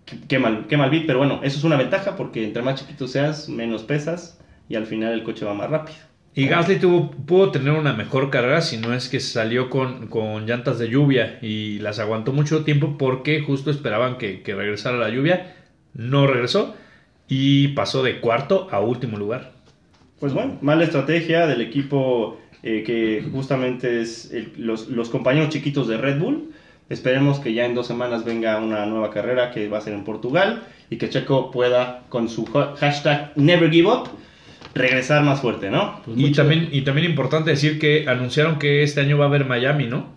Qué, qué mal, qué mal beat, pero bueno, eso es una ventaja porque entre más chiquito seas, menos pesas y al final el coche va más rápido. Y Gasly pudo tener una mejor carrera si no es que salió con, con llantas de lluvia y las aguantó mucho tiempo porque justo esperaban que, que regresara la lluvia. No regresó y pasó de cuarto a último lugar. Pues bueno, mala estrategia del equipo eh, que justamente es los, los compañeros chiquitos de Red Bull. Esperemos que ya en dos semanas venga una nueva carrera que va a ser en Portugal y que Checo pueda con su ha- hashtag Never Give Up regresar más fuerte, ¿no? Pues Y también, y también importante decir que anunciaron que este año va a haber Miami, ¿no?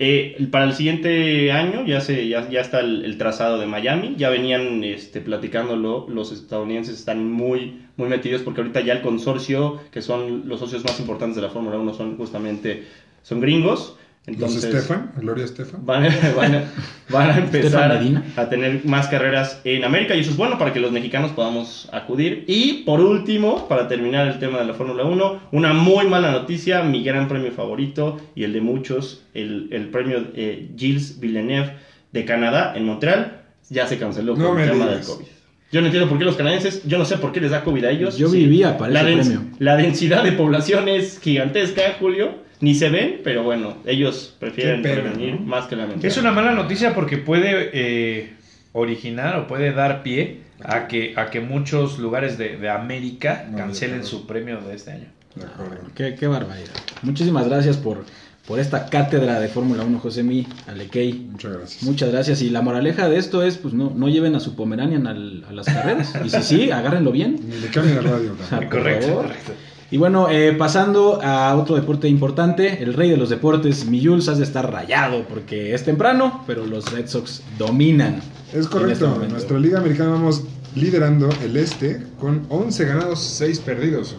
Eh, para el siguiente año ya, se, ya, ya está el, el trazado de Miami, ya venían este, platicándolo, los estadounidenses están muy, muy metidos porque ahorita ya el consorcio, que son los socios más importantes de la Fórmula 1, son justamente son gringos. Entonces, Los Estefan, Gloria Estefan. van, a- van a, van a empezar a tener más carreras en América y eso es bueno para que los mexicanos podamos acudir. Y por último, para terminar el tema de la Fórmula 1, una muy mala noticia, mi gran premio favorito y el de muchos, el, el premio eh, Gilles Villeneuve de Canadá en Montreal, ya se canceló No por el tema del. COVID. Yo no entiendo por qué los canadienses, yo no sé por qué les da COVID a ellos. Yo vivía para la ese premio. La densidad de población es gigantesca, Julio. Ni se ven, pero bueno, ellos prefieren pena, prevenir ¿no? más que lamentar. Es una mala noticia porque puede eh, originar o puede dar pie a que, a que muchos lugares de, de América No, cancelen su premio de este año. De acuerdo. Qué, qué barbaridad. Muchísimas gracias por, por esta cátedra de Fórmula 1, Josemi, Alekei. Muchas gracias. Muchas gracias. Y la moraleja de esto es, pues no, no lleven a su Pomeranian al- a las carreras. Y si sí, agárrenlo bien. Ni le cambien el radio. Ah, Correcto, correcto. Y bueno, eh, pasando a otro deporte importante, el rey de los deportes, mi Jules, has de estar rayado porque es temprano, pero los Red Sox dominan. Es en este correcto. En nuestra liga americana vamos liderando el este con 11 ganados, 6 perdidos.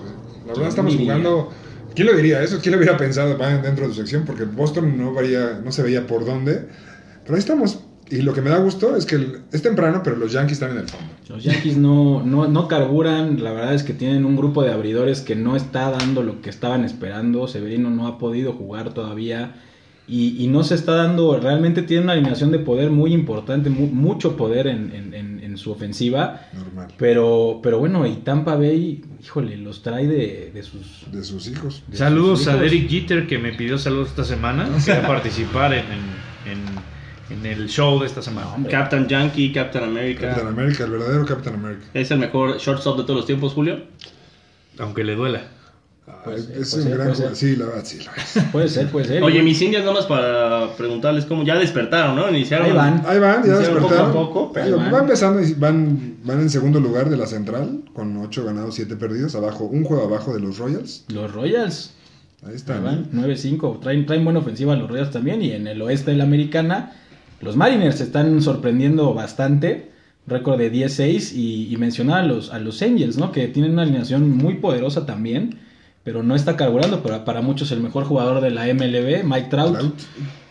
La verdad estamos jugando... ¿Quién lo diría? Eso, ¿quién lo hubiera pensado dentro de tu sección? Porque Boston no, varía, no se veía por dónde. Pero ahí estamos. Y lo que me da gusto es que el- es temprano, pero los Yankees están en el fondo. Los Yankees no, no, no carburan, la verdad es que tienen un grupo de abridores que no está dando lo que estaban esperando, Severino no ha podido jugar todavía y, y no se está dando, realmente tiene una alineación de poder muy importante, mu- mucho poder en, en- en- en su ofensiva, Normal. pero, pero bueno, y Tampa Bay, híjole, los trae de, de sus... De sus hijos. de Saludos sus a. Derek Jeter que me pidió saludos esta semana. Quería participar en, en- en- en el show de esta semana. Hombre. Captain Yankee, Captain America. Captain America, el verdadero Captain America. ¿Es el mejor shortstop de todos los tiempos, Julio? Aunque le duela. Ah, Puede ser, es puede un ser, gran ser. Sí, la verdad, sí, lo es. Puede ser, puede ser. Oye, mis indias nomás para preguntarles cómo ya despertaron, ¿no? Iniciaron. Ahí van. Ahí van, ya Hicieron poco a despertaron. poco, pero Ahí van. van empezando y van, van en segundo lugar de la central, con 8 ganados, 7 perdidos, abajo, un juego abajo de los Royals. Los Royals. Ahí Ahí están. van, 9-5. Traen, traen buena ofensiva los Royals también. Y en el oeste de la americana, los Mariners se están sorprendiendo bastante. Récord de 10-6. Y, y mencionar a los, a los Angels, ¿no? Que tienen una alineación muy poderosa también. Pero no está carburando. Pero para muchos el mejor jugador de la MLB, Mike Trout. Trout.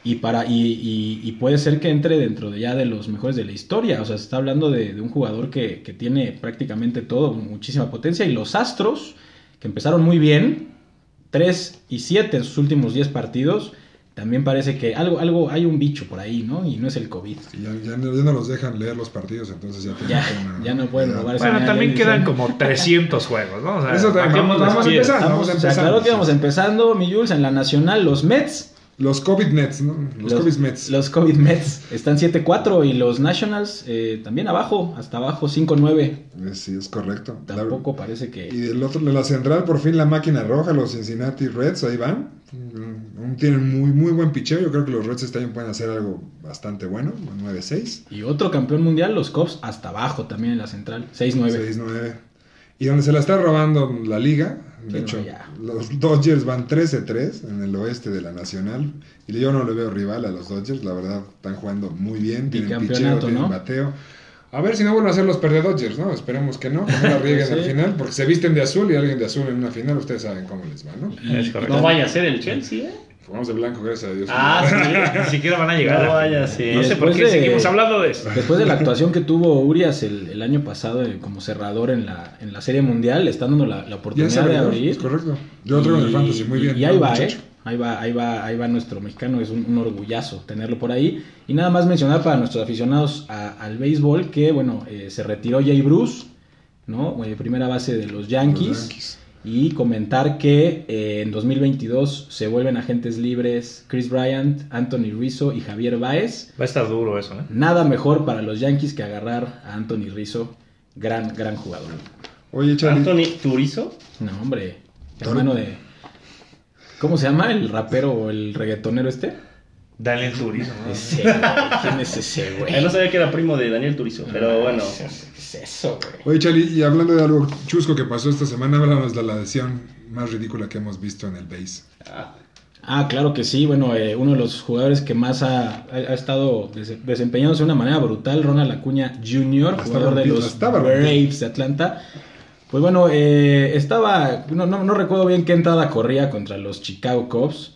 Y, para, y, y- y puede ser que entre dentro de ya de los mejores de la historia. O sea, se está hablando de, de un jugador que, que tiene prácticamente todo, muchísima potencia. Y los Astros, que empezaron muy bien, 3 y 7 en sus últimos 10 partidos, también parece que algo, algo, hay un bicho por ahí, ¿no? Y no es el COVID. Y ya, ya no, ya no los dejan leer los partidos, entonces ya tienen Ya, una- ya no pueden robar Bueno, también quedan dicen. como 300 juegos, ¿no? O sea, Eso también, bajemos vamos, vamos empezando, Vamos, vamos o sea, empezando. claro que vamos empezando, mi Jules, en la nacional, los Mets. Los COVID Nets, ¿no? Los, COVID Mets. Los COVID Mets están 7-4 y los Nationals eh, también abajo, hasta abajo 5-9. Eh, Sí, es correcto. La- Tampoco parece Y que... del otro, de la central, por fin la máquina roja, los Cincinnati Reds, ahí van. Mm, Tienen muy, muy buen picheo. Yo creo que los Reds este año pueden hacer algo bastante bueno. 9-6. Y otro campeón mundial, los Cubs, hasta abajo también en la central, 6-9. 6-9. Y donde se la está robando la liga, de no, hecho, ya. los Dodgers van 13-3 en el oeste de la Nacional. Y yo no le veo rival a los Dodgers, la verdad, están jugando muy bien, tienen picheo, Bicampeonato, tienen ¿no? bateo. A ver si no vuelven a ser los perde Dodgers, ¿no? Esperemos que no, que no la rieguen Sí. al final, porque se visten de azul y alguien de azul en una final, ustedes saben cómo les va, ¿no? Es correcto. No vaya a ser el Chelsea, ¿eh? Jugamos de blanco, gracias a Dios. Ah, sí. Ni siquiera van a llegar. No vaya, sí. No sé por qué de- seguimos hablando de eso. Después de la actuación que tuvo Urias el, el año pasado eh, como cerrador en la, en la Serie Mundial, le están dando la, oportunidad de abrir. es correcto. Yo lo traigo en el Y- fantasy, muy bien. Y, ahí ¿no, va, muchacho? ¿eh? Ahí va, ahí va, ahí va nuestro mexicano, es un, un orgullazo tenerlo por ahí. Y nada más mencionar para nuestros aficionados a- al béisbol que, bueno, eh, se retiró Jay Bruce, ¿no? Eh, primera base de los Yankees. Los Yankees. Y comentar que eh, en 2022 se vuelven agentes libres Chris Bryant, Anthony Rizzo y Javier Baez. Va a estar duro eso, ¿eh? Nada mejor para los Yankees que agarrar a Anthony Rizzo, gran, gran jugador. Oye, Charlie, Anthony Turizo. No, hombre, hermano de... ¿Cómo se llama el rapero o el reggaetonero este? Daniel Turismo. ¿no? Ese, güey. ¿Quién es ese, güey? No sabía que era primo de Daniel Turizo, pero bueno. ¿Qué es eso, güey? Oye, Charlie, y hablando de algo chusco que pasó esta semana, háblanos de la lesión más ridícula que hemos visto en el base. Ah, Ah, claro que sí. Bueno, eh, uno de los jugadores que más ha, ha- ha estado des- desempeñándose de una manera brutal, Ronald Acuña Jr., La jugador de los. Braves de Atlanta. Pues bueno, eh, estaba, no, no, no recuerdo bien qué entrada corría contra los Chicago Cubs.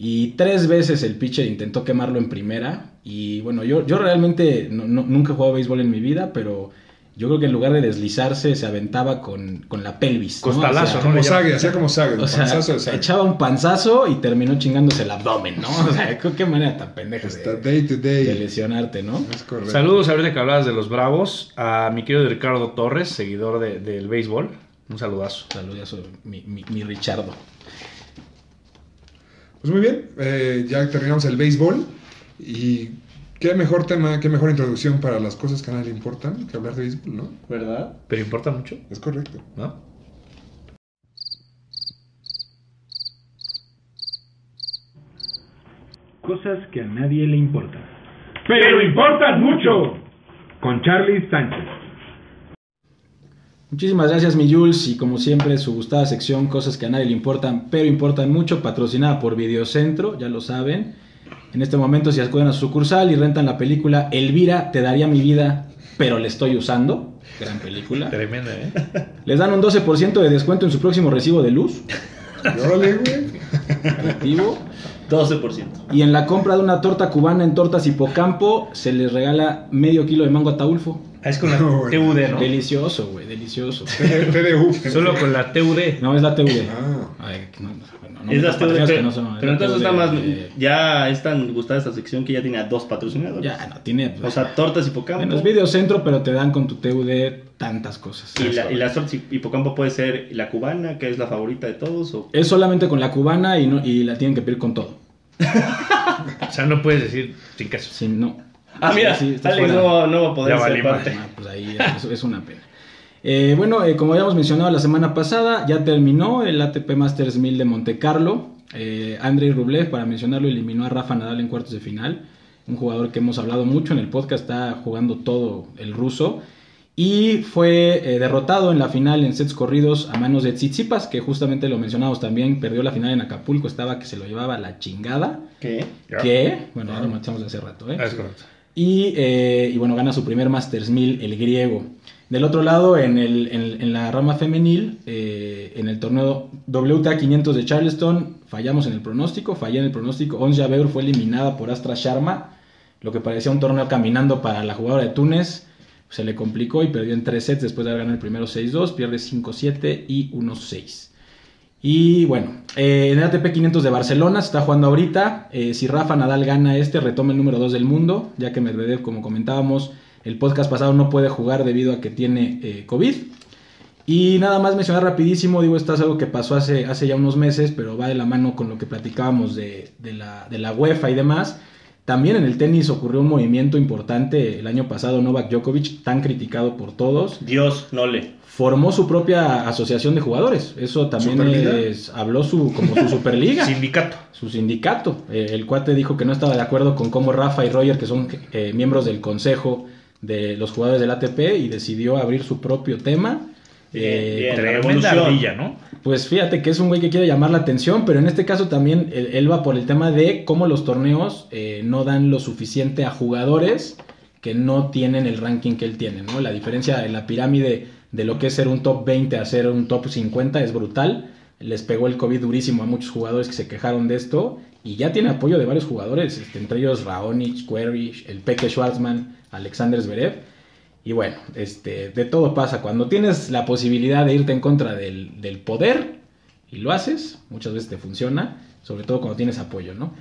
Y tres veces el pitcher intentó quemarlo en primera. Y bueno, yo, yo realmente no- no- nunca he jugado béisbol en mi vida, pero yo creo que en lugar de deslizarse se aventaba con, con la pelvis. ¿no? Costalazo, O sea, ¿no? Como. Sague, hacía como Sague, o sea, panzazo de Sague. echaba un panzazo y terminó chingándose el abdomen, ¿no? O sea, qué manera tan pendeja de, day to de day. lesionarte, ¿no? Es correcto. Saludos ahorita que hablabas de los Bravos. A mi querido Ricardo Torres, seguidor de- del béisbol. Un saludazo. Saludos a mi, mi, mi Richardo. Pues muy bien, eh, ya terminamos el béisbol. Y qué mejor tema, qué mejor introducción para las cosas que a nadie le importan que hablar de béisbol, ¿no? ¿verdad? Pero importa mucho, Es correcto. ¿no? Cosas que a nadie le importan. Pero importan mucho. Con Charlie Sánchez. Muchísimas gracias, mi Jules, y como siempre, su gustada sección, cosas que a nadie le importan, pero importan mucho, patrocinada por Videocentro, ya lo saben. En este momento, si acuden a su sucursal y rentan la película Elvira, te daría mi vida, pero le estoy usando. Gran película. Tremenda, ¿eh? Les dan un 12% de descuento en su próximo recibo de luz. Órale, güey. Efectivo. 12%. Y en la compra de una torta cubana en Tortas Hipocampo, se les regala medio kilo de mango ataulfo. Ah, es con la No. TUD, ¿no? Delicioso, güey, delicioso. TDU. Solo con la TUD. No, es la TUD. Ah. Ay, no, bueno, no Es patrocinas TUD, que no son- pero es la entonces TUD, nada más, eh, ya es tan gustada esta sección que ya tiene a dos patrocinadores. Ya, no tiene. O sea, tortas hipocampo. Bueno, es videocentro, pero te dan con tu TUD tantas cosas. y, la, y las tortas hipocampo puede ser la cubana, que es la favorita de todos. O... Es solamente con la cubana y, no, y la tienen que pedir con todo. O sea, no puedes decir sin caso. Si no. Ah, mira, Sí, Alex fuera. no, va- no va a poder Ya ser valí parte. Ah, pues ahí es, es una pena. Eh, bueno, eh, como habíamos mencionado la semana pasada, ya terminó el ATP Masters 1000 de Monte Carlo. Eh, Andrei Rublev, para mencionarlo, eliminó a Rafa Nadal en cuartos de final. Un jugador que hemos hablado mucho en el podcast, está jugando todo el ruso. Y fue eh, derrotado en la final en sets corridos a manos de Tsitsipas, que justamente lo mencionamos también, perdió la final en Acapulco, estaba que se lo llevaba la chingada. ¿Qué? Que, bueno, ya lo marchamos de hace rato, ¿eh? Es correcto. Y, eh, y bueno, gana su primer Masters 1000 el griego. Del otro lado, en, el, en la rama femenil, eh, en el torneo WTA 500 de Charleston, fallamos en el pronóstico, fallé en el pronóstico. Ons Jabeur fue eliminada por Astra Sharma, lo que parecía un torneo caminando para la jugadora de Túnez. Se le complicó y perdió en tres sets después de haber ganado el primero 6-2, pierde 5-7 y 1-6. Y bueno, eh, en el ATP 500 de Barcelona se está jugando ahorita. Eh, si Rafa Nadal gana este, retoma el número 2 del mundo, ya que Medvedev, como comentábamos, el podcast pasado no puede jugar debido a que tiene eh, COVID. Y nada más mencionar rapidísimo, digo, esto es algo que pasó hace, hace ya unos meses, pero va de la mano con lo que platicábamos de, la, de la UEFA y demás. También en el tenis ocurrió un movimiento importante el año pasado, Novak Djokovic, tan criticado por todos, Dios, no le. Formó su propia asociación de jugadores. Eso también habló su, como su superliga, Sindicato. su sindicato. Eh, el cuate dijo que no estaba de acuerdo con cómo Rafa y Roger, que son eh, miembros del consejo de los jugadores del ATP, y decidió abrir su propio tema. Bien, Eh, revolución. ardilla, ¿no? pues fíjate que es un güey que quiere llamar la atención, pero en este caso también él, él va por el tema de cómo los torneos eh, no dan lo suficiente a jugadores que no tienen el ranking que él tiene, ¿no? La diferencia en la pirámide de lo que es ser un top 20 a ser un top 50 es brutal. Les pegó el COVID durísimo a muchos jugadores que se quejaron de esto y ya tiene apoyo de varios jugadores, este, entre ellos Raonic, Query, el Peque Schwartzman, Alexander Zverev. Y bueno, este, de todo pasa. Cuando tienes la posibilidad de irte en contra del, del poder y lo haces, muchas veces te funciona, sobre todo cuando tienes apoyo, ¿no?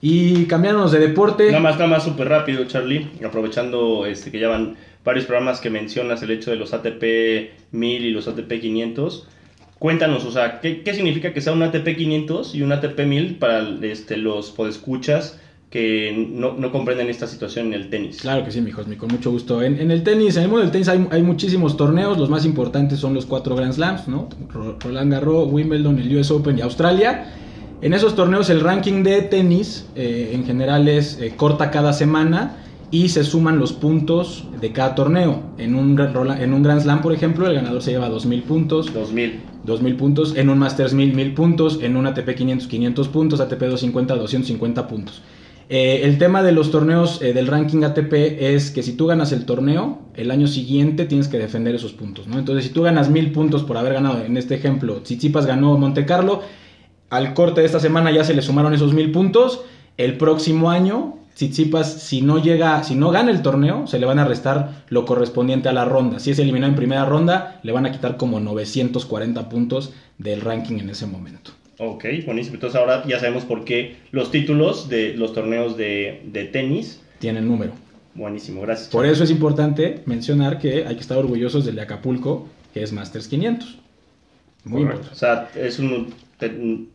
Y cambiándonos de deporte. Nada más, nada más súper rápido, Charlie. Aprovechando este, que ya van varios programas que mencionas el hecho de los ATP 1000 y los ATP 500. Cuéntanos, o sea, ¿qué, qué significa que sea un ATP 500 y un ATP 1000 para este, los podescuchas que no, no comprenden esta situación en el tenis? Claro que sí, mijos, mi- con mucho gusto. En, en el tenis, en el mundo del tenis hay, hay muchísimos torneos. Los más importantes son los cuatro Grand Slams, ¿no? Ro- Roland Garros, Wimbledon, el US Open y Australia. En esos torneos el ranking de tenis eh, en general es eh, corta cada semana y se suman los puntos de cada torneo. En un, en un Grand Slam, por ejemplo, el ganador se lleva 2.000 puntos. 2000. 2.000 puntos, en un Masters 1.000, 1.000 puntos, en un ATP 500, 500 puntos, ATP 250, 250 puntos. Eh, el tema de los torneos eh, del ranking ATP es que si tú ganas el torneo, el año siguiente tienes que defender esos puntos, ¿no? Entonces, si tú ganas 1.000 puntos por haber ganado, en este ejemplo, Tsitsipas ganó Monte Carlo, al corte de esta semana ya se le sumaron esos 1.000 puntos, el próximo año Tsitsipas, si no llega, si no gana el torneo, se le van a restar lo correspondiente a la ronda. Si es eliminado en primera ronda, le van a quitar como 940 puntos del ranking en ese momento. Ok, buenísimo. Entonces ahora ya sabemos por qué los títulos de los torneos de, de tenis. Tienen número. Buenísimo, gracias. Por eso es importante mencionar que hay que estar orgullosos del de Acapulco, que es Masters 500. Muy Correcto. O sea, es un-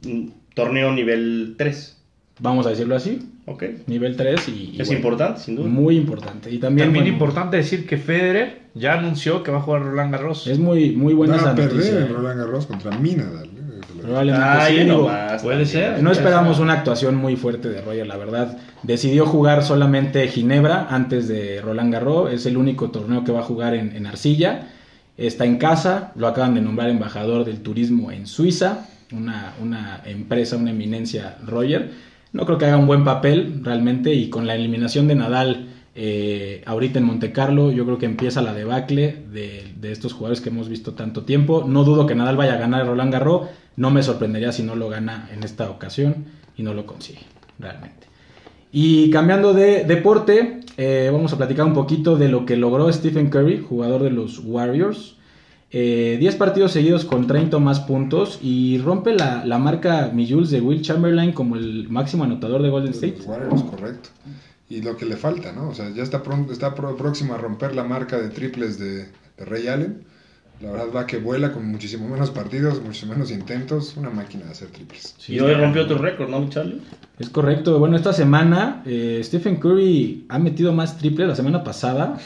un torneo nivel 3. Vamos a decirlo así, Ok. nivel 3 y... y es bueno, importante, sin duda. Muy importante. Y también, También bueno, importante decir que Federer ya anunció que va a jugar Roland Garros. es muy, muy buena Van esa a perder noticia. en ¿eh? Roland Garros contra mi Nadal. ¿eh? Probablemente Ay, sí, digo, nomás, puede también. ser. No esperamos una actuación muy fuerte de Roger, la verdad. Decidió jugar solamente Ginebra antes de Roland Garros. Es el único torneo que va a jugar en, en arcilla. Está en casa, lo acaban de nombrar embajador del turismo en Suiza, una, una empresa, una eminencia Roger. No creo que haga un buen papel realmente y con la eliminación de Nadal eh, ahorita en Monte Carlo yo creo que empieza la debacle de, de estos jugadores que hemos visto tanto tiempo. No dudo que Nadal vaya a ganar el Roland Garros, no me sorprendería si no lo gana en esta ocasión y no lo consigue realmente. Y cambiando de deporte, eh, vamos a platicar un poquito de lo que logró Stephen Curry, jugador de los Warriors. Eh, 10 partidos seguidos con 30 o más puntos y rompe la, la marca Jules de Will Chamberlain como el máximo anotador de Golden State. Los Warriors, correcto. Y lo que le falta, ¿no? O sea, ya está, pronto, está pro- próximo a romper la marca de triples de, de Ray Allen. La verdad va que vuela con muchísimo menos partidos, muchísimo menos intentos. Una máquina de hacer triples. y hoy rompió tu récord, ¿no, Charlie? Es correcto. Bueno, esta semana eh, Stephen Curry ha metido más triples. La semana pasada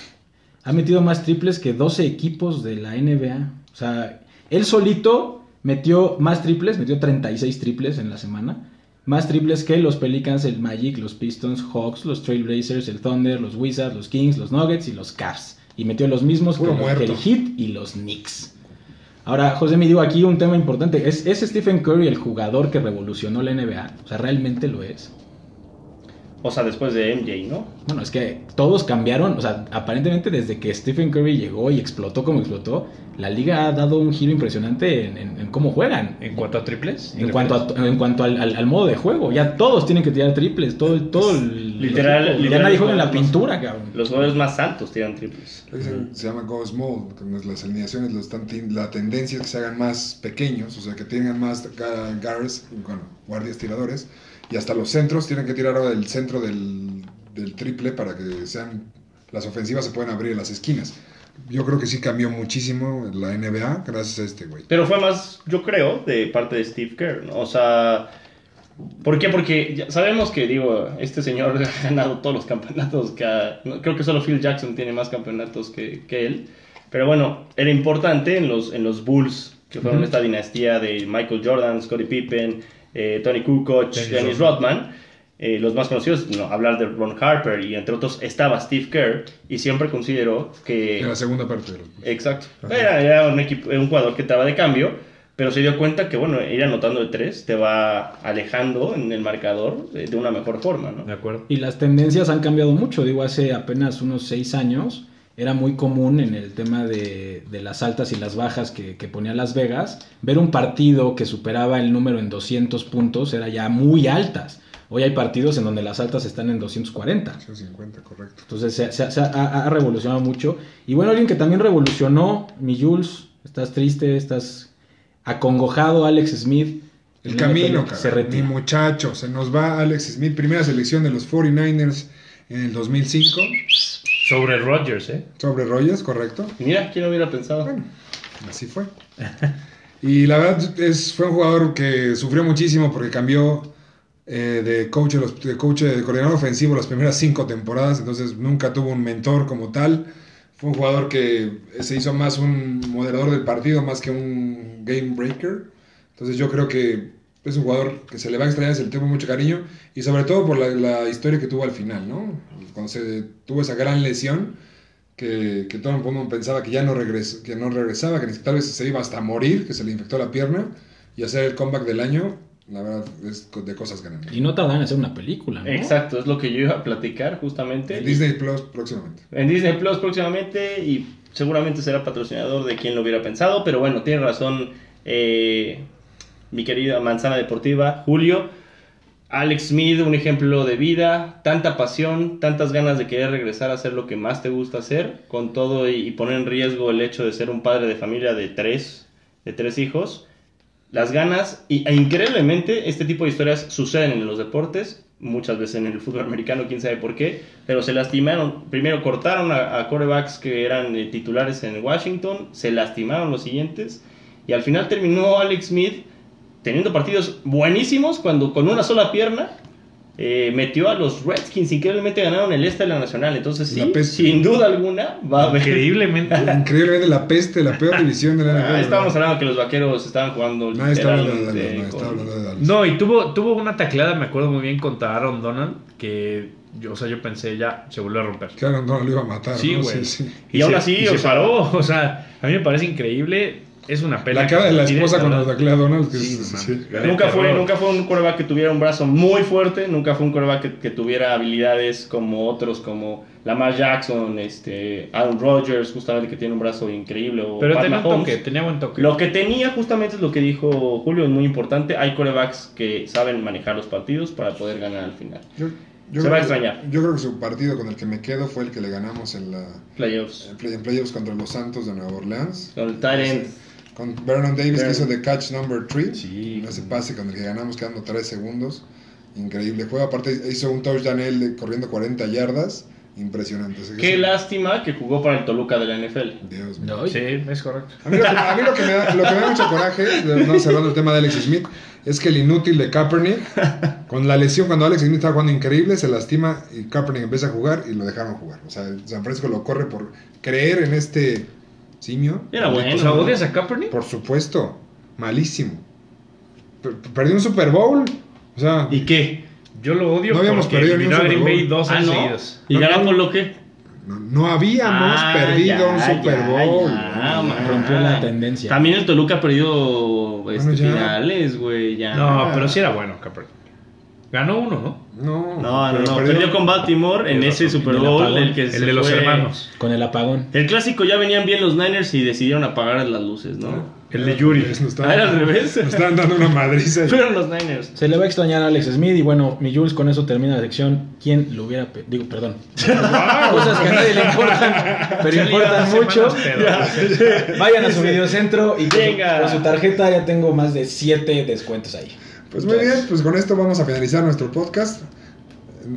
ha metido más triples que 12 equipos de la NBA. O sea, él solito metió más triples, metió 36 triples en la semana. Más triples que los Pelicans, el Magic, los Pistons, Hawks, los Trailblazers, el Thunder, los Wizards, los Kings, los Nuggets y los Cavs. Y metió los mismos que, los- que el Heat y los Knicks. Ahora, José, me digo aquí un tema importante. ¿Es, ¿Es Stephen Curry el jugador que revolucionó la NBA? O sea, ¿realmente lo es? O sea, después de MJ, ¿no? Bueno, es que todos cambiaron, o sea, aparentemente desde que Stephen Curry llegó y explotó como explotó, la liga ha dado un giro impresionante en, en- en cómo juegan. En cuanto a triples. En cuanto, a, en cuanto al, al- al modo de juego, ya todos tienen que tirar triples, todo, todo el Literal- equipo. ya literal, nadie juega en la los- pintura, cabrón. Los jugadores más santos tiran triples. Dicen- Se llama Go Small, las alineaciones, la tendencia es que se hagan más pequeños, o sea, que tengan más guards, bueno, guardias tiradores, y hasta los centros tienen que tirar ahora del centro del, del triple para que sean las ofensivas se puedan abrir en las esquinas. Yo creo que sí cambió muchísimo la NBA gracias a este güey. Pero fue más, yo creo, de parte de Steve Kerr, ¿no? O sea, ¿por qué? Porque ya sabemos que, digo, este señor ha ganado todos los campeonatos, que ha- creo que solo Phil Jackson tiene más campeonatos que, que él. Pero bueno, era importante en los, en los Bulls, que fueron esta dinastía de Michael Jordan, Scottie Pippen, eh, Tony Kukoc, Dennis Dennis Rodman. Eh, los más conocidos, no, hablar de Ron Harper y entre otros estaba Steve Kerr y siempre consideró que... En la segunda parte de los Exacto. Era, era un, equipo, un jugador que estaba de cambio, pero se dio cuenta que, bueno, ir anotando de tres te va alejando en el marcador de, de una mejor forma, ¿no? De acuerdo. Y las tendencias han cambiado mucho. Digo, hace apenas unos seis años era muy común en el tema de, de las altas y las bajas que, que ponía Las Vegas. Ver un partido que superaba el número en 200 puntos era ya muy altas. Hoy hay partidos en donde las altas están en 240. 50, correcto. Entonces se, se- se ha, ha revolucionado mucho. Y bueno, alguien que también revolucionó, mi Jules, estás triste, estás acongojado, Alex Smith. El camino, NFL, se cara. Mi retira. muchacho, se nos va Alex Smith, primera selección de los 49ers en el 2005, Sobre Rodgers, ¿eh? sobre Rogers, correcto. Y mira, ¿quién hubiera pensado? Bueno, así fue. Y la verdad es, fue un jugador que sufrió muchísimo porque cambió eh, de coach, de, los, de coach de coordinador ofensivo las primeras cinco temporadas, entonces nunca tuvo un mentor como tal. Fue un jugador que se hizo más un moderador del partido más que un game breaker. Entonces yo creo que es un jugador que se le va a extrañar, se le tengo mucho cariño y sobre todo por la, la historia que tuvo al final, ¿no? Cuando se tuvo esa gran lesión que, que todo el mundo pensaba que ya no, regres, que no regresaba, que tal vez se iba hasta a morir, que se le infectó la pierna y hacer el comeback del año, la verdad es de cosas grandes. Y no tardan en hacer una película, ¿no? Exacto, es lo que yo iba a platicar justamente. En Disney Plus próximamente. En Disney Plus próximamente y seguramente será patrocinador de quien lo hubiera pensado, pero bueno, tiene razón eh, mi querida manzana deportiva, Julio. Alex Smith, un ejemplo de vida, tanta pasión, tantas ganas de querer regresar a hacer lo que más te gusta hacer, con todo y, poner en riesgo el hecho de ser un padre de familia de tres, de tres hijos. Las ganas, y, e increíblemente, este tipo de historias suceden en los deportes, muchas veces en el fútbol americano, quién sabe por qué, pero se lastimaron. Primero cortaron a, a quarterbacks que eran eh, titulares en Washington, se lastimaron los siguientes, y al final terminó Alex Smith teniendo partidos buenísimos cuando con una sola pierna eh, metió a los Redskins, increíblemente ganaron el este de la nacional. Entonces, La sí, peste. sin duda alguna, va a haber. Increíblemente. Increíblemente la peste, la peor división de la NFL. Ah, estábamos hablando que los vaqueros estaban jugando. Hablando de Dallas, hablando de Dallas. No, y tuvo, tuvo una tacleada, me acuerdo muy bien, contra Aaron Donald, que yo, o sea, yo pensé ya se volvió a romper. Que Aaron Donald lo iba a matar. Sí, ¿no? güey. Sí, sí. Y aún se- así, y se paró. O sea, a mí me parece increíble. Es una pena. La cara de la esposa tire, con la los verdad. de Clea Donald. Que Sí, es- no sí. mames. Nunca fue, nunca fue un coreback que tuviera un brazo muy fuerte, nunca fue un coreback que, que tuviera habilidades como otros, como Lamar Jackson, este, Aaron Rodgers, justamente que tiene un brazo increíble, o Pero Pat tenía Mahomes. toque, tenía buen toque. Lo que tenía justamente es lo que dijo Julio, es muy importante, hay corebacks que saben manejar los partidos para poder ganar al final. Yo, yo Se creo va a que- extrañar. Yo creo que su partido con el que me quedo fue el que le ganamos en la Playoffs. en play- en playoffs contra los Santos de Nueva Orleans. Con el end. Con Vernon Davis que hizo de catch number 3. Sí. ese pase con el que ganamos quedando 3 segundos. Increíble juego. Aparte hizo un touchdown él de- corriendo 40 yardas. Impresionante. Qué sí. lástima que jugó para el Toluca de la NFL. Dios mío. No, Sí, es correcto. A mí, lo que, a mí lo que me da, lo que me da mucho coraje, no, cerrando el tema de Alex Smith, es que el inútil de Kaepernick, con la lesión, cuando Alex Smith estaba jugando increíble, se lastima y Kaepernick empieza a jugar y lo dejaron jugar. O sea, San Francisco lo corre por creer en este simio. Era bueno. O sea, ¿odias a Kaepernick? Por supuesto, malísimo. Per- Perdió un Super Bowl. O sea, ¿Y qué? Yo lo odio No habíamos porque perdido ni un eliminó a Green Super Bay Bowl. dos Ah, ¿no? seguidos. ¿Y ganó por lo que? no, no habíamos Ah, perdido ya, un Super ya, Bowl. ya, man. Rompió la tendencia. También el Toluca ha perdido este, Bueno, finales, güey. Ya. No, pero sí era bueno Kaepernick. Ganó uno, ¿no? No, No, no, no. Perdió, con Baltimore en ese. Super el Bowl. apagón. El, que El se de los fue- hermanos. Con el apagón. El clásico ya venían bien los Niners y decidieron apagar las luces, ¿no? El de Yuri. Nos estaban- Ah, era al revés. Nos estaban dando una madriza. Fueron los Niners. Se le va a extrañar a Alex Smith y bueno, mi Jules, con eso termina la sección. ¿Quién lo hubiera pe- Digo, perdón. Cosas que a nadie le importan, pero importan mucho. Vayan a su videocentro y con su, Venga. con su tarjeta ya tengo más de 7 descuentos ahí. Pues muy bien, pues con esto vamos a finalizar nuestro podcast.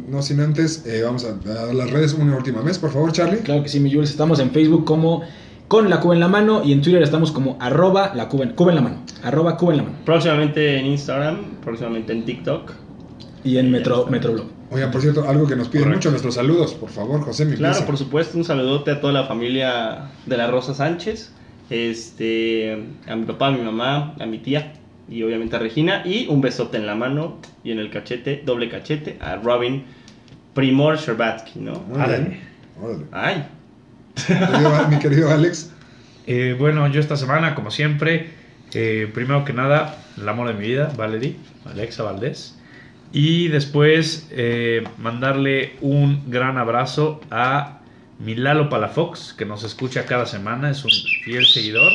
No sin antes, eh, vamos a, a dar las redes una última vez, por favor, Charlie. Claro que sí, mi Jules. Estamos en Facebook como con la cuba en la mano y en Twitter estamos como arroba la cuba en, cuba en la mano. Arroba cuba en la mano. Próximamente en Instagram, próximamente en TikTok. Y en Metro. Metroblog. Oigan, por cierto, algo que nos piden Correcto. mucho, nuestros saludos, por favor, José, mi Claro, empieza. por supuesto, un saludote a toda la familia de la Rosa Sánchez, este, a mi papá, a mi mamá, a mi tía y obviamente a Regina y un besote en la mano y en el cachete, doble cachete, a Robin Primor Sherbatsky, ¿no? Bien. Órale. Ay, Mi querido- mi querido Alex, Eh, bueno, yo esta semana, como siempre, eh, primero que nada, el amor de mi vida, Valerie, Alexa Valdés. Y después eh, mandarle un gran abrazo a mi Lalo Palafox, que nos escucha cada semana, es un fiel seguidor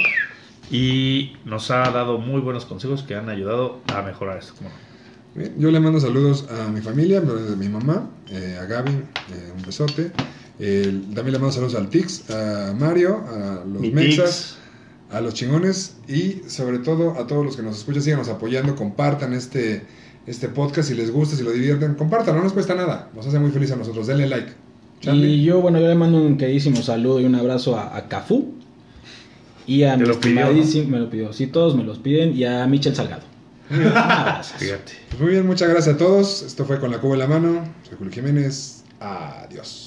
y nos ha dado muy buenos consejos que han ayudado a mejorar esto. ¿cómo no? Bien, Yo le mando saludos a mi familia, a mi mamá, eh, a Gaby, eh, un besote. Eh, también le mando saludos al Tix, a Mario, a los mi Mexas, a los chingones y sobre todo a todos los que nos escuchan, síganos apoyando, compartan este, este podcast si les gusta, si lo divierten, compártanlo, no nos cuesta nada, nos hace muy feliz a nosotros, denle like. Charlie. Y yo, bueno, yo le mando un queridísimo saludo y un abrazo a, a Cafú. Y a mi lo pidió, estimadísimo- me lo pidió, sí, todos me los piden. Y a Michel Salgado. Fíjate. Pues muy bien, muchas gracias a todos. Esto fue con la cuba en la mano. Soy Julio Jiménez. Adiós.